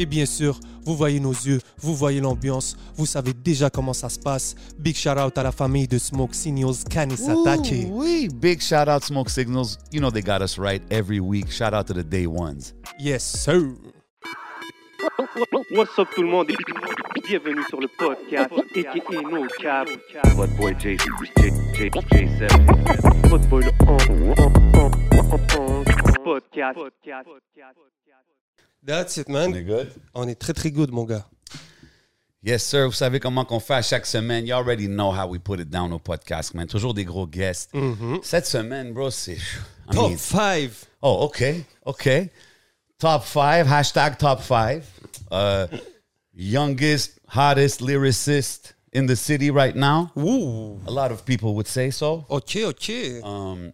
Et bien sûr, vous voyez nos yeux, vous voyez l'ambiance, vous savez déjà comment ça se passe. Big shout out à la famille de Smoke Signals Kanisatake. Oui, big shout out Smoke Signals. You know they got us right every week. Shout out to the day ones. Yes, sir. What's up tout le monde? Et bienvenue sur le podcast aka No Cap. What boy J J J J7. Votre boy le on- podcast. That's it, man. good? On est très très good, mon gars. Yes, sir. Vous savez comment qu'on fait à chaque semaine. You already know how we put it down au podcast, man. Toujours des gros guests. Cette semaine, bro, c'est... Top mean- 5. Oh, okay, okay. Top five, hashtag top five. Uh, youngest, hottest lyricist in the city right now. Ouh. A lot of people would say so. Ok, ok. Um,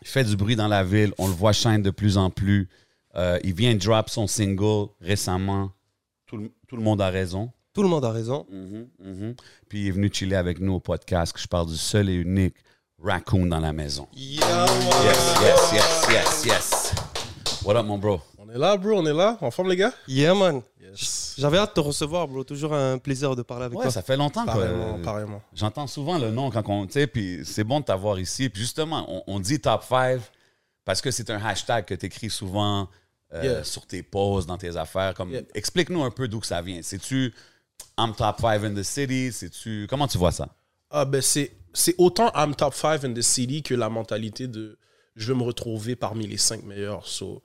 il fait du bruit dans la ville. On le voit shine de plus en plus. Euh, il vient drop son single récemment. Tout le, tout le monde a raison. Tout le monde a raison. Mhm, mhm. Puis il est venu chiller avec nous au podcast. que Je parle du seul et unique Raccoon dans la maison. Yeah, Yes, yes, yes, yes, yes. What up, mon bro? On est là, bro, on est là. En forme, les gars? Yeah, man. Yes. J'avais hâte de te recevoir, bro. Toujours un plaisir de parler avec Ouais, toi. ça fait longtemps que j'entends souvent le nom quand on, tu sais, puis c'est bon de t'avoir ici. Puis justement, on, on dit top 5 parce que c'est un hashtag que tu écris souvent euh, Yeah. sur tes posts, dans tes affaires. Comme, Yeah. Explique-nous un peu d'où que ça vient. C'est-tu I'm top 5 in the city? C'est-tu, comment tu vois ça? Ah, ben, c'est, c'est autant I'm top 5 in the city que la mentalité de je veux me retrouver parmi les 5 meilleurs. So,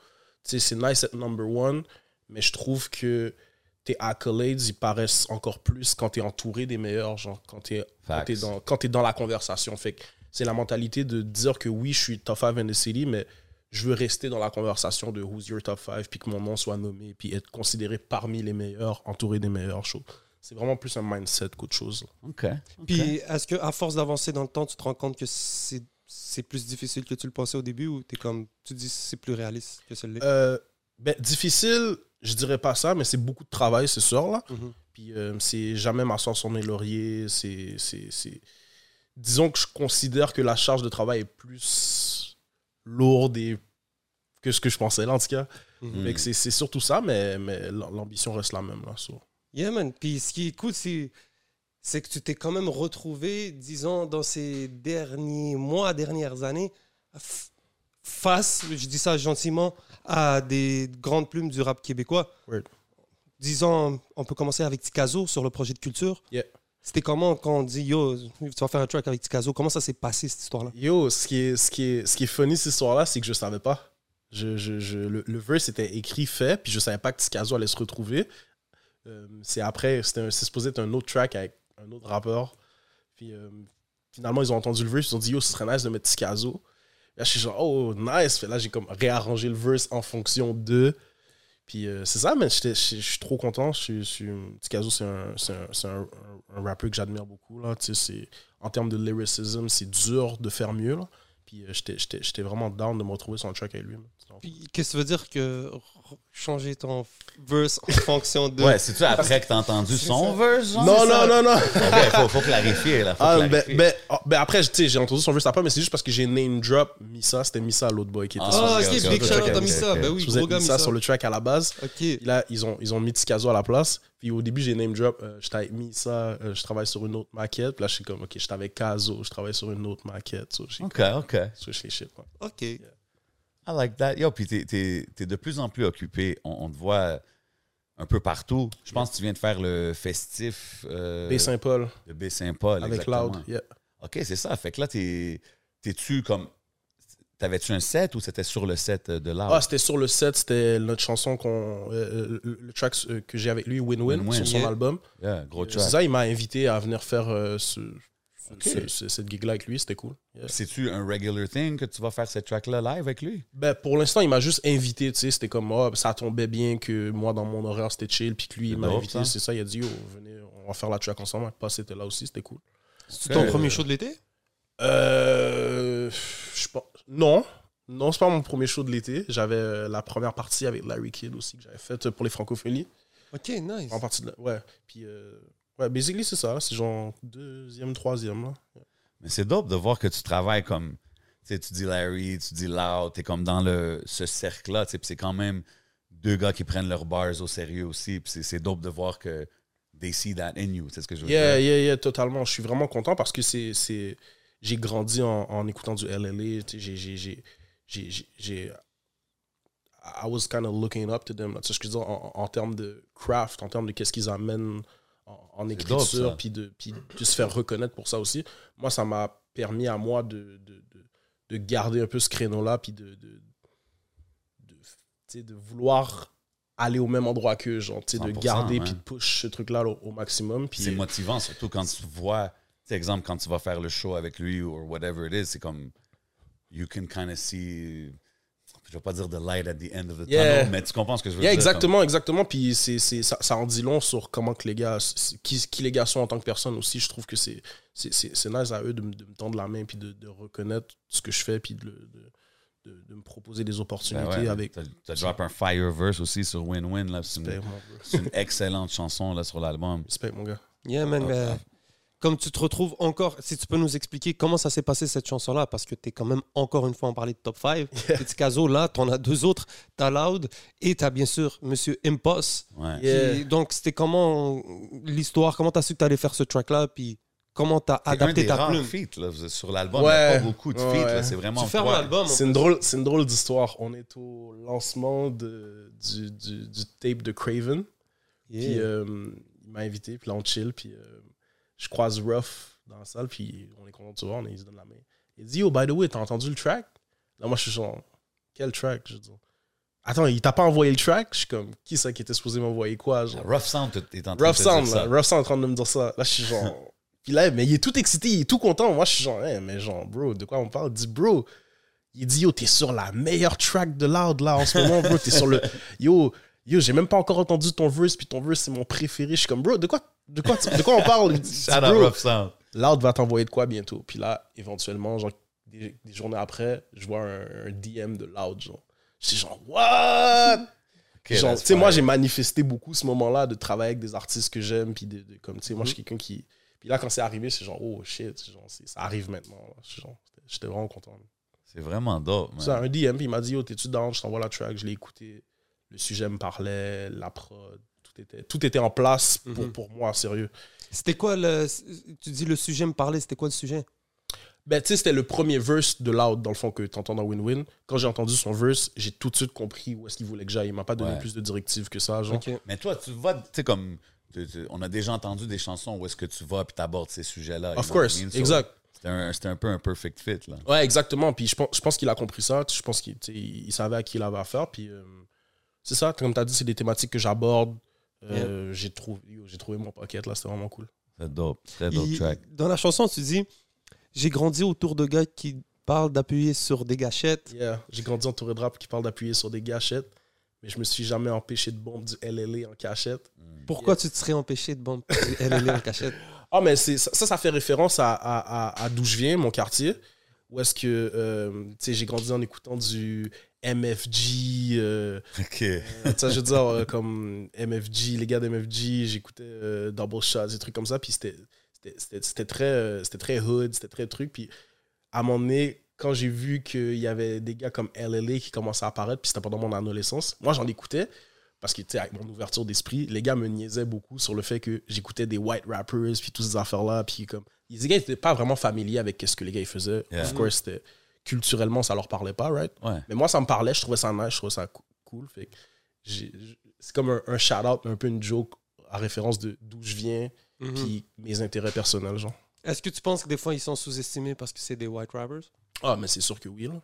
tu c'est nice être number one, mais je trouve que tes accolades, ils paraissent encore plus quand tu es entouré des meilleurs, genre, quand tu es dans, quand t'es dans la conversation. Fait c'est la mentalité de dire que oui, je suis top 5 in the city, mais je veux rester dans la conversation de who's your top 5, puis que mon nom soit nommé, puis être considéré parmi les meilleurs, entouré des meilleurs shows. C'est vraiment plus un mindset qu'autre chose. OK. Puis, est-ce que à force d'avancer dans le temps, tu te rends compte que c'est c'est plus difficile que tu le pensais au début ou t'es comme tu dis c'est plus réaliste que celui-là? Euh, ben, difficile, je dirais pas ça, mais c'est beaucoup de travail, c'est sûr, là. Mhm. Puis euh, c'est jamais m'asseoir sur mes lauriers. C'est, c'est, c'est- Disons que je considère que la charge de travail est plus lourde et... que ce que je pensais, là, en tout cas. Fait que c'est, surtout ça, mais, mais l'ambition reste la même, là. so. Yeah, man. Puis ce qui est cool, c'est que tu t'es quand même retrouvé, disons, dans ces derniers mois, dernières années, face, je dis ça gentiment, à des grandes plumes du rap québécois. Disons, on peut commencer avec Tikazo sur le projet de culture. Yeah. C'était comment quand on dit Yo, tu vas faire un track avec Tikazo Comment ça s'est passé cette histoire-là? Yo, ce qui est, ce qui est, ce qui est funny cette histoire-là, c'est que je savais pas. Je, je, le, le verse était écrit, fait, puis je savais pas que Tikazo allait se retrouver. Euh, c'est après, c'est supposé être un autre track avec un autre rappeur. Puis euh, finalement, ils ont entendu le verse, ils ont dit Yo, ce serait nice de mettre Tikazo. Là, je suis genre, oh, nice. Là, j'ai comme réarrangé le verse en fonction de. Puis euh, c'est ça, mais je suis trop content. Tikazo, c'est un, un, un, rappeur que j'admire beaucoup. Là. En termes de lyricism, c'est dur de faire mieux. Puis euh, j'étais- vraiment down de me retrouver sur un track avec lui. Puis qu'est-ce que ça veut dire que changer ton verse en fonction de. Ouais, c'est-tu après que t'as entendu son verse? genre? Non, ça? non, non, non. OK, faut, faut clarifier, là. Faut Ah, ben, clarifier. ben, ah, ben après, tu sais, j'ai entendu son verse après, mais c'est juste parce que j'ai name drop Misa. C'était Misa, l'autre boy qui était Ah, sur Ah, le ok, ok, big ok, shout out ok, à ok, Missa. ok. Ben oui, Je gros gars Missa. sur le track à la base. Ok. Là, ils ont, ils ont mis Tikazo à la place. Puis au début, j'ai name drop. Euh, j'étais avec Misa, euh, je travaille sur une autre maquette. Puis là, je suis comme, ok, j'étais avec Kazo, je travaille sur une autre maquette. So, OK, OK. switch les shit. ouais. Ok. I like that. Yo, puis t'es, t'es- t'es de plus en plus occupé. On, on te voit un peu partout. Je pense que tu viens de faire le festif euh, B. Saint-Paul de Baie-Saint-Paul. avec exactement. Loud. Yeah. OK, c'est ça. Fait que là, t'es, t'es-tu comme... T'avais-tu un set ou c'était sur le set de Loud? Ah, c'était sur le set, c'était notre chanson qu'on. euh, le, le track euh, que j'ai avec lui, Win-Win, Win-Win, sur son yeah. album. Yeah, gros Euh, track. C'est ça, il m'a invité à venir faire euh, ce, Ok. ce- ce- cette gig-là avec lui, c'était cool. Yeah. C'est-tu un regular thing que tu vas faire cette track-là live avec lui? Ben, pour l'instant, il m'a juste invité, tu sais, c'était comme, ah, ça tombait bien que moi, dans mon horaire, c'était chill, puis que lui, il m'a invité, c'est ça, il a dit, oh, venez, on va faire la track ensemble. Pas, c'était là aussi, c'était cool. C'est ton Euh, premier show de l'été? Euh, je pense- non, Non, c'est pas mon premier show de l'été. J'avais euh, la première partie avec Larry Kidd aussi que j'avais faite pour les francophonies. Ok, nice. En partie de la- Ouais. Puis, euh, ouais, basically, c'est ça. C'est genre deuxième, troisième. Là. Mais c'est dope de voir que tu travailles comme. Tu sais, tu dis Larry, tu dis Loud, t'es comme dans le, ce cercle-là. tu sais, c'est quand même deux gars qui prennent leurs bars au sérieux aussi. Puis c'est- dope de voir que they see that in you. C'est ce que je veux Yeah, dire. yeah, yeah, totalement. Je suis vraiment content parce que c'est. J'ai grandi en, en écoutant du LLA. J'ai. j'ai- I was kind of looking up to them. Tu sais ce que je veux dire? En, en termes de craft, en termes de qu'est-ce qu'ils amènent en, en écriture, puis de, puis de se faire reconnaître pour ça aussi. Moi, ça m'a permis à moi de, de, de, de garder un peu ce créneau-là, puis de, de, vouloir aller au même endroit qu'eux, genre, de 100%, garder, puis de push ce truc-là au, au maximum. C'est motivant, surtout quand tu vois, sais, exemple, quand tu vas faire le show avec lui ou whatever it is, c'est comme, you can kind of see, je vais pas dire the light at the end of the Yeah. tunnel, mais tu comprends ce que je veux Yeah, dire. exactement, exactement. Puis c'est, c'est, ça, ça en dit long sur comment que les gars, qui, qui les gars sont en tant que personne aussi. Je trouve que c'est, c'est, c'est, c'est nice à eux de, me- de me tendre la main puis de, de reconnaître ce que je fais puis de, de, de, de me proposer des opportunités ben ouais, avec. T'as t'as drop un Fireverse aussi sur Win-Win, là. C'est une, excellente chanson, là, sur l'album. Respect, mon gars. Yeah, man. Ah. Comme tu te retrouves encore, si tu peux nous expliquer comment ça s'est passé cette chanson-là, parce que tu es quand même encore une fois en parler de top 5. Petit Caso, là, tu en as deux autres. Tu as Loud et tu as bien sûr Monsieur Impost. Ouais. Yeah. Donc, c'était comment l'histoire, comment tu as su que tu allais faire ce track-là, puis comment tu as C'est un adapté des ta rares plume? feats, là, sur l'album. Il n'y a Ouais. pas beaucoup de Ouais, feats, là. ouais. C'est vraiment. Tu fermes l'album. C'est une drôle, c'est une drôle d'histoire. On est au lancement de, du, du, du tape de Craven. Puis Yeah. euh, il m'a invité, puis là on chill, puis euh, je croise Ruff dans la salle, puis on est content de se voir, on est- il se donne la main. Il dit, oh, by the way, t'as entendu le track? Là, moi, je suis genre, quel track? Je dis, attends, il t'a pas envoyé le track? Je suis comme, qui c'est qui était supposé m'envoyer quoi? Genre, Rough Sound est en train Rough de Sound, dire là. ça. Rough Sound en train de me dire ça. Là, je suis genre. Puis là, mais il est tout excité, il est tout content. Moi, je suis genre, Hey, mais genre, bro, de quoi on parle? Il dit, bro, il dit, yo, t'es sur la meilleure track de Loud, là, en ce moment, bro. T'es sur le. Yo, yo, j'ai même pas encore entendu ton verse, puis ton verse, c'est mon préféré. Je suis comme, bro, de quoi, de quoi, de quoi on parle? Shout out Sound. Loud va t'envoyer de quoi bientôt? Puis là, éventuellement, genre, des, des journées après, je vois un, un DM de Loud, genre. Je suis genre, what? Ok, Genre, that's tu sais, moi, j'ai manifesté beaucoup ce moment-là de travailler avec des artistes que j'aime. Puis, de, de- comme, tu sais, moi, je suis Mhm. quelqu'un qui. Puis là, quand c'est arrivé, c'est genre, oh shit, genre, ça arrive maintenant. j'étais- vraiment content. C'est vraiment dope, man. C'est un DM, puis il m'a dit, yo, t'es-tu down? Je t'envoie la track, je l'ai écouté. Le sujet me parlait, la prod, tout était, tout était en place pour, Mhm. pour moi, sérieux. C'était quoi le. Tu dis le sujet me parlait, c'était quoi le sujet? Ben, tu sais, c'était le premier verse de Loud, dans le fond, que t'entends dans Win-Win. Quand j'ai entendu son verse, j'ai tout de suite compris où est-ce qu'il voulait que j'aille. Il m'a pas donné Ouais. plus de directives que ça, genre. Mais toi, tu vois, tu sais, comme. tu- tu- on a déjà entendu des chansons où est-ce que tu vas puis t'abordes ces sujets-là. Of course, mean? So, exact. C'était un, c'était un peu un perfect fit, là. Ouais, exactement. Puis je pense, je pense qu'il a compris ça. Je pense qu'il tu il savait à qui il avait affaire. Puis euh, c'est ça, comme tu as dit, c'est des thématiques que j'aborde. Euh, J'ai trouvé, yo, j'ai trouvé mon pocket là, c'était vraiment cool. C'est dope. Très dope Il- track. Dans la chanson, tu dis J'ai grandi autour de gars qui parlent d'appuyer sur des gâchettes. Yeah, j'ai grandi entouré de rap qui parle d'appuyer sur des gâchettes, mais je me suis jamais empêché de bomber du LLA en cachette. Pourquoi tu te serais empêché de bomber LLA en cachette? Ah, mais c'est, ça, ça fait référence à, à, à- à d'où je viens, mon quartier. Où est-ce que, euh, tu sais, j'ai grandi en écoutant du MFG, euh, Ok. Euh, tu sais, je veux dire, euh, comme MFG, les gars d'MFG, j'écoutais euh, Double Shots, des trucs comme ça, puis c'était très, euh, c'était très hood, c'était très truc. Puis à un moment donné, quand j'ai vu qu'il y avait des gars comme LLA qui commençaient à apparaître, puis c'était pendant mon adolescence, moi j'en écoutais, parce que, tu sais, avec mon ouverture d'esprit, les gars me niaisaient beaucoup sur le fait que j'écoutais des white rappers, puis toutes ces affaires-là, puis comme. Les gars n'étaient pas vraiment familiers avec ce que les gars ils faisaient. Yeah. Of course, c'était- culturellement, ça leur parlait pas, right? Ouais. Mais moi, ça me parlait, je trouvais ça nice, je trouvais ça cool. Fait c'est comme un, un shout-out, un peu une joke à référence de d'où je viens, Mhm. puis mes intérêts personnels, genre. Est-ce que tu penses que des fois ils sont sous-estimés parce que c'est des white rappers? Ah, mais c'est sûr que oui, là.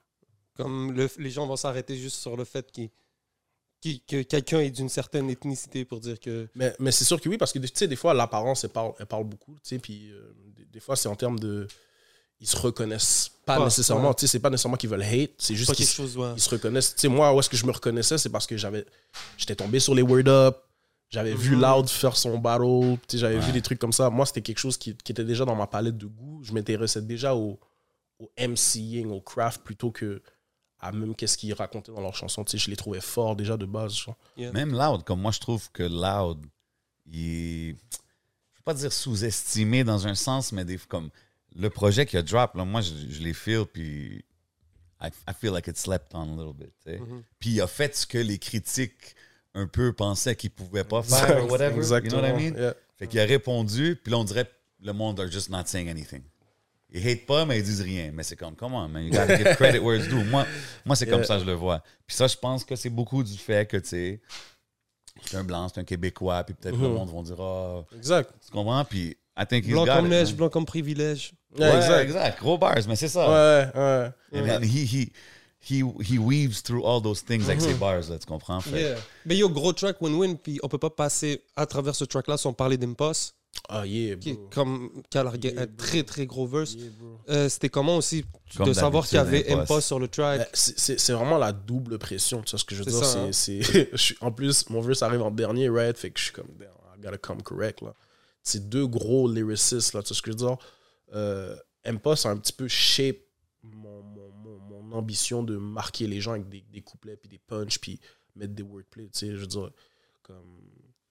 Comme le- les gens vont s'arrêter juste sur le fait qu'il- qu'il- que quelqu'un est d'une certaine ethnicité pour dire que. Mais, mais c'est sûr que oui, parce que tu sais, des fois, l'apparence, elle parle, elle parle beaucoup, tu sais, puis euh, des, des fois, c'est en termes de. Ils se reconnaissent pas nécessairement, ouais. tu sais, c'est pas nécessairement qu'ils veulent hate, c'est juste qu'ils ouais. se reconnaissent. Tu sais, moi, où est-ce que je me reconnaissais, c'est parce que j'avais. J'étais tombé sur les Word Up, j'avais vu Mhm. Loud faire son battle, tu sais, j'avais Ouais. vu des trucs comme ça. Moi, c'était quelque chose qui, qui était déjà dans ma palette de goût. Je m'intéressais déjà au, au MCing, au craft, plutôt que à même qu'est-ce qu'ils racontaient dans leurs chansons. Tu sais, je les trouvais forts déjà de base. Même Loud, comme moi, je trouve que Loud, il est, je veux pas dire sous-estimé dans un sens, mais des, comme le projet qu'il a drop, là, moi, je, je les feel, puis I, I feel like it slept on a little bit. sais. Puis il a fait ce que les critiques un peu pensaient qu'il pouvait pas faire, whatever. Exactement. You know what I mean? Yeah. Fait qu'il a répondu, puis là, on dirait le monde are just not saying anything. Ils hate pas, mais ils disent rien. Mais c'est comme, come on, man, you gotta give credit where it's due. Moi, moi c'est comme ça, je le vois. Puis ça, je pense que c'est beaucoup du fait que, tu sais, c'est un blanc, c'est un Québécois, puis peut-être le Mhm. monde va dire, ah, Exact. tu comprends? Puis, I think he's Blanc got comme it, neige, man. blanc comme privilège. Ouais, Ouais, exact. exact. Gros bars, mais c'est ça. Ouais, ouais. And then he, he, he, he weaves through all those things avec ses bars, là, tu comprends? Fait- Yeah. Mais yo, gros track win-win, puis on peut pas passer à travers ce track-là sans parler d'Impost, Ah, yeah, qui, est bro. comme, qui a largué Yeah, un bro. très très gros verse. Yeah, bro. Euh, C'était comment aussi Comme de savoir qu'il y avait Impost. Sur le track? Euh, C'est vraiment la double pression, tu sais ce que je veux C'est dire? ça, hein. en plus, mon verse arrive en dernier, right? Fait que je suis comme, damn, I gotta come correct, là. C'est deux gros lyricistes, là, tu sais ce que je veux dire? Euh, Impost a un petit peu shape mon, mon, mon, mon ambition de marquer les gens avec des, des couplets, puis des punch, puis mettre des wordplay, tu sais, je veux dire, comme...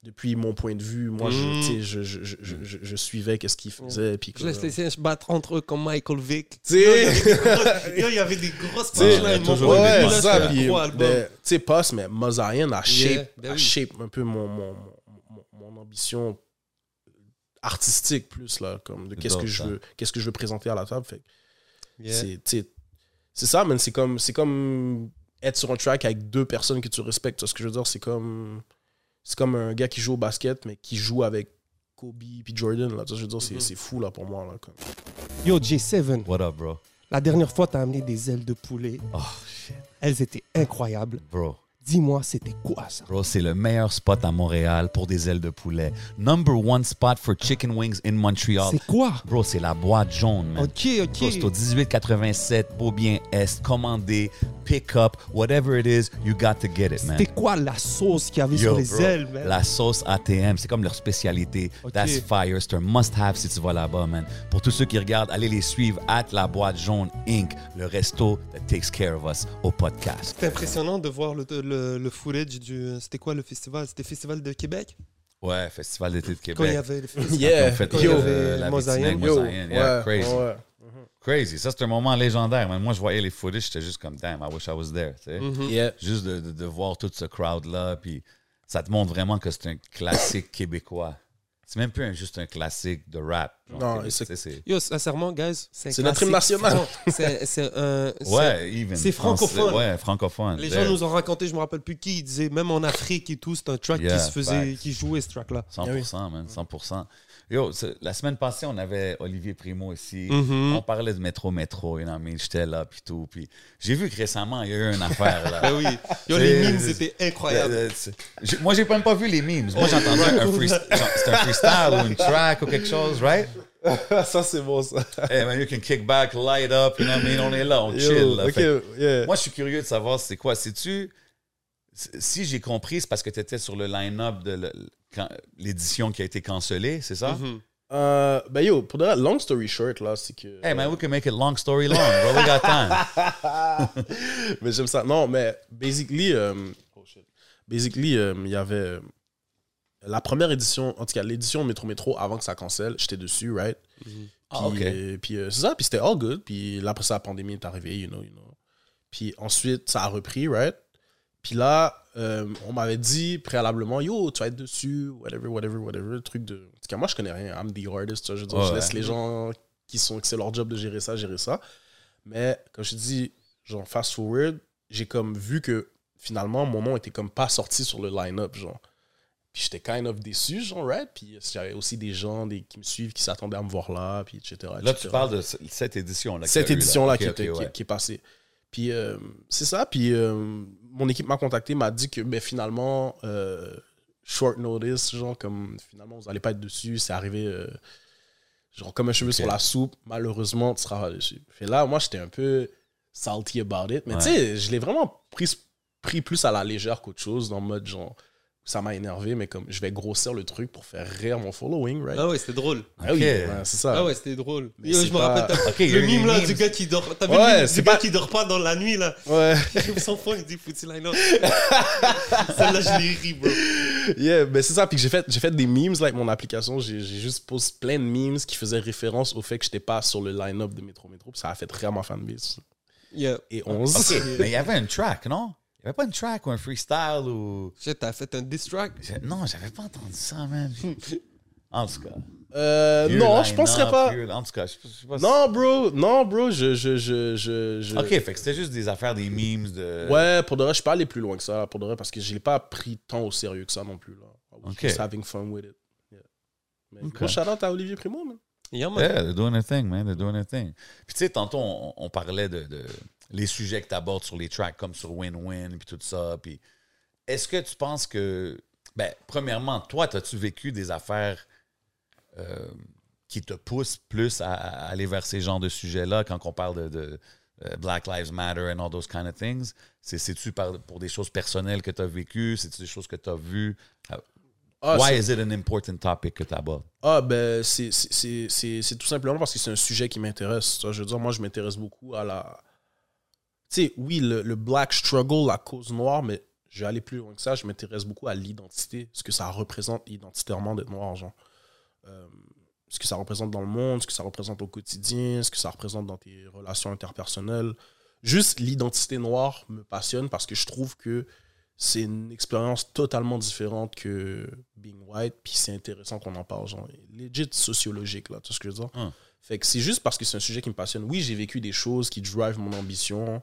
Depuis mon point de vue, moi, je, je, je, je, suivais qu'est-ce qu'il faisait, puis Je laisse les singes battre entre eux comme Michael Vick. Tu sais, il y avait des grosses punchlines. Ouais, punchs, c'est ça. Puis, ben, tu sais, Post, mais Mozaïen a shape, Yeah, ben a oui. shape un peu mon, mon, mon, mon ambition artistique plus, là, comme de qu'est-ce que je veux, qu'est-ce que je veux présenter à la table. Fait que Yeah. c'est, ça, man. C'est comme, c'est comme être sur un track avec deux personnes que tu respectes. Tu vois ce que je veux dire? C'est comme, c'est comme un gars qui joue au basket, mais qui joue avec Kobe puis Jordan. Là, tu vois ce que je veux dire? C'est, c'est fou, là, pour moi. Là, comme. Yo, J7, What up, bro? la dernière fois, t'as amené des ailes de poulet. Oh, shit. Elles étaient incroyables. Bro. Dis-moi, c'était quoi ça? Bro, c'est le meilleur spot à Montréal pour des ailes de poulet. Number one spot for chicken wings in Montreal. C'est quoi? Bro, c'est la boîte jaune, man. Ok, Bro, c'est au ok. 1887, Beaubien Est, commandé, pick up, whatever it is, you got to get it, man. C'était quoi la sauce qu'il y avait Yo, sur les bro, ailes, man? La sauce ATM, c'est comme leur spécialité. Ok. That's fire. C'est un must-have si tu vas là-bas, man. Pour tous ceux qui regardent, allez les suivre at La Boîte Jaune Inc., le resto that takes care of us au podcast. C'était impressionnant de voir le, le, le footage du. C'était quoi le festival? C'était Festival de Québec? Ouais, Festival d'été de Quand il y Québec. avait le festival. Yeah, fait Quand il y euh, avait la Mosaïen. Vitineg, Yo, Mosaïen. Yeah, ouais, crazy. ouais. Crazy. Ça, c'est un moment légendaire, man. Moi, je voyais les footage, j'étais juste comme, damn, I wish I was there, tu sais. Mhm. Yeah. Juste de, de- de voir tout ce crowd-là, puis ça te montre vraiment que c'est un classique québécois. C'est même plus un- juste un classique de rap. genre, Non, c'est-. Yo, sincèrement, guys, c'est un C'est notre hymne national. C'est c'est- Ouais, even. c'est français, francophone. Ouais, francophone. Les gens nous ont raconté, je me rappelle plus qui, ils disaient, même en Afrique et tout, c'est un track Yeah, qui se faisait, facts. qui jouait ce track-là. 100%, man, 100%. Yo, la semaine passée, on avait Olivier Primo ici. Mhm. On parlait de métro, métro, you know? J'étais là, puis tout. Puis j'ai vu que récemment, il y a eu une affaire, là. Ben oui. Yo, C'est- les memes, c'est- c'était incroyable. Moi, j'ai même pas vu les memes. Moi, j'ai entendu un, un freestyle ou une track ou quelque chose, right? ça, c'est bon, ça. Hey, man, you can kick back, light up, you know what I mean? On est là, on Yo, chill. là. ok, Fait- yeah. Moi, je suis curieux de savoir c'est quoi? C'est-tu. Si j'ai compris, c'est parce que tu étais sur le line-up de le- l'édition qui a été cancellée, c'est ça? Euh, ben yo, pour de vrai, long story short, là, c'est que. Hey, man, we can make it long story long, bro. We got time. mais j'aime ça. Non, mais basically, euh, oh shit. basically, euh, il y avait euh, la première édition, en tout cas l'édition Métro Métro avant que ça cancelle, j'étais dessus, right? Puis, ok. euh, puis euh, c'est ça, puis c'était all good. Puis là, après ça, la pandémie est arrivée, you know, you know. Puis ensuite, ça a repris, right? Puis là, euh, on m'avait dit préalablement, yo, tu vas être dessus, whatever, whatever, whatever, truc de. En tout cas, moi, je connais rien. I'm the artist, tu vois, je Ouais, laisse les gens qui sont, que c'est leur job de gérer ça, gérer ça. Mais comme je te dis, genre, fast forward, j'ai comme vu que finalement, mon nom était comme pas sorti sur le line-up, genre. Puis j'étais kind of déçu, genre, right? Puis j'avais aussi des gens des, qui me suivent, qui s'attendaient à me voir là, puis etc. Là, tu parles de ce- cette édition-là. Cette édition-là qui est passée. Puis euh, c'est ça. Puis euh, mon équipe m'a contacté, m'a dit que ben, finalement, euh, short notice, genre, comme finalement, vous n'allez pas être dessus. C'est arrivé, euh, genre, comme un cheveu sur la soupe. Malheureusement, tu seras pas dessus. Fait là, moi, j'étais un peu salty about it. Mais Ouais. tu sais, je l'ai vraiment pris, pris plus à la légère qu'autre chose, dans le mode genre. Ça m'a énervé, mais comme je vais grossir le truc pour faire rire mon following, right? Ah ouais, c'était drôle. Ah oui, ouais, c'est ça. Ah ouais, c'était drôle. Mais Yo, je me pas- rappelle, t'as- Ok, il y a le mime là memes. du gars qui dort. T'as vu Ouais, le mime du gars pas- qui dort pas dans la nuit là? Ouais. Il s'en fout, il dit foutu line up. Celle-là, je l'ai ri, bro. Yeah, ben c'est ça. Puis j'ai fait, j'ai fait des memes là, avec mon application. J'ai, j'ai juste posté plein de memes qui faisaient référence au fait que j'étais pas sur le line-up de Métro Métro. Puis ça a fait rire ma fanbase. Yeah. Et 11. Ok, mais il y avait une track, non? Il n'y avait pas une track ou un freestyle ou. Shit, t'as fait un diss track? J'ai- Non, j'avais pas entendu ça, man. En tout cas. Euh, non, je penserais pas. vieux- En tout cas, je je sais pas si- Non, bro. Non, bro. Je, je, je, je, je- Ok, fait que c'était juste des affaires, des memes de. Ouais, pour de vrai, je suis pas allé plus loin que ça. Pour de vrai, parce que je l'ai pas pris tant au sérieux que ça non plus. Là. I was Ok. just having fun with it. Yeah. Mais gros à Olivier Primo, man. Yeah, man. Yeah, they're doing a thing, man. They're doing a thing. Puis tu sais, tantôt, on, on parlait de, de les sujets que tu abordes sur les tracks, comme sur Win-Win, puis tout ça. Puis est-ce que tu penses que. Ben, premièrement, toi, as-tu vécu des affaires euh, qui te poussent plus à, à aller vers ces genres de sujets-là quand on parle de, de, euh, Black Lives Matter and all those kind of things? C'est- C'est-tu pour des choses personnelles que tu as vécues? C'est-tu des choses que tu as vues? Ah, Why is it an important topic que tu abordes? Ah, ben, c'est- tout simplement parce que c'est un sujet qui m'intéresse. Je veux dire, moi, je m'intéresse beaucoup à la. Tu sais, oui, le, le black struggle, la cause noire, mais je vais aller plus loin que ça. Je m'intéresse beaucoup à l'identité, ce que ça représente identitairement d'être noir, genre. Euh, ce que ça représente dans le monde, ce que ça représente au quotidien, ce que ça représente dans tes relations interpersonnelles. Juste l'identité noire me passionne parce que je trouve que c'est une expérience totalement différente que being white, puis c'est intéressant qu'on en parle, genre, legit sociologique, là, tout ce que je veux dire? Hum. Fait que c'est juste parce que c'est un sujet qui me passionne. Oui, j'ai vécu des choses qui drive mon ambition,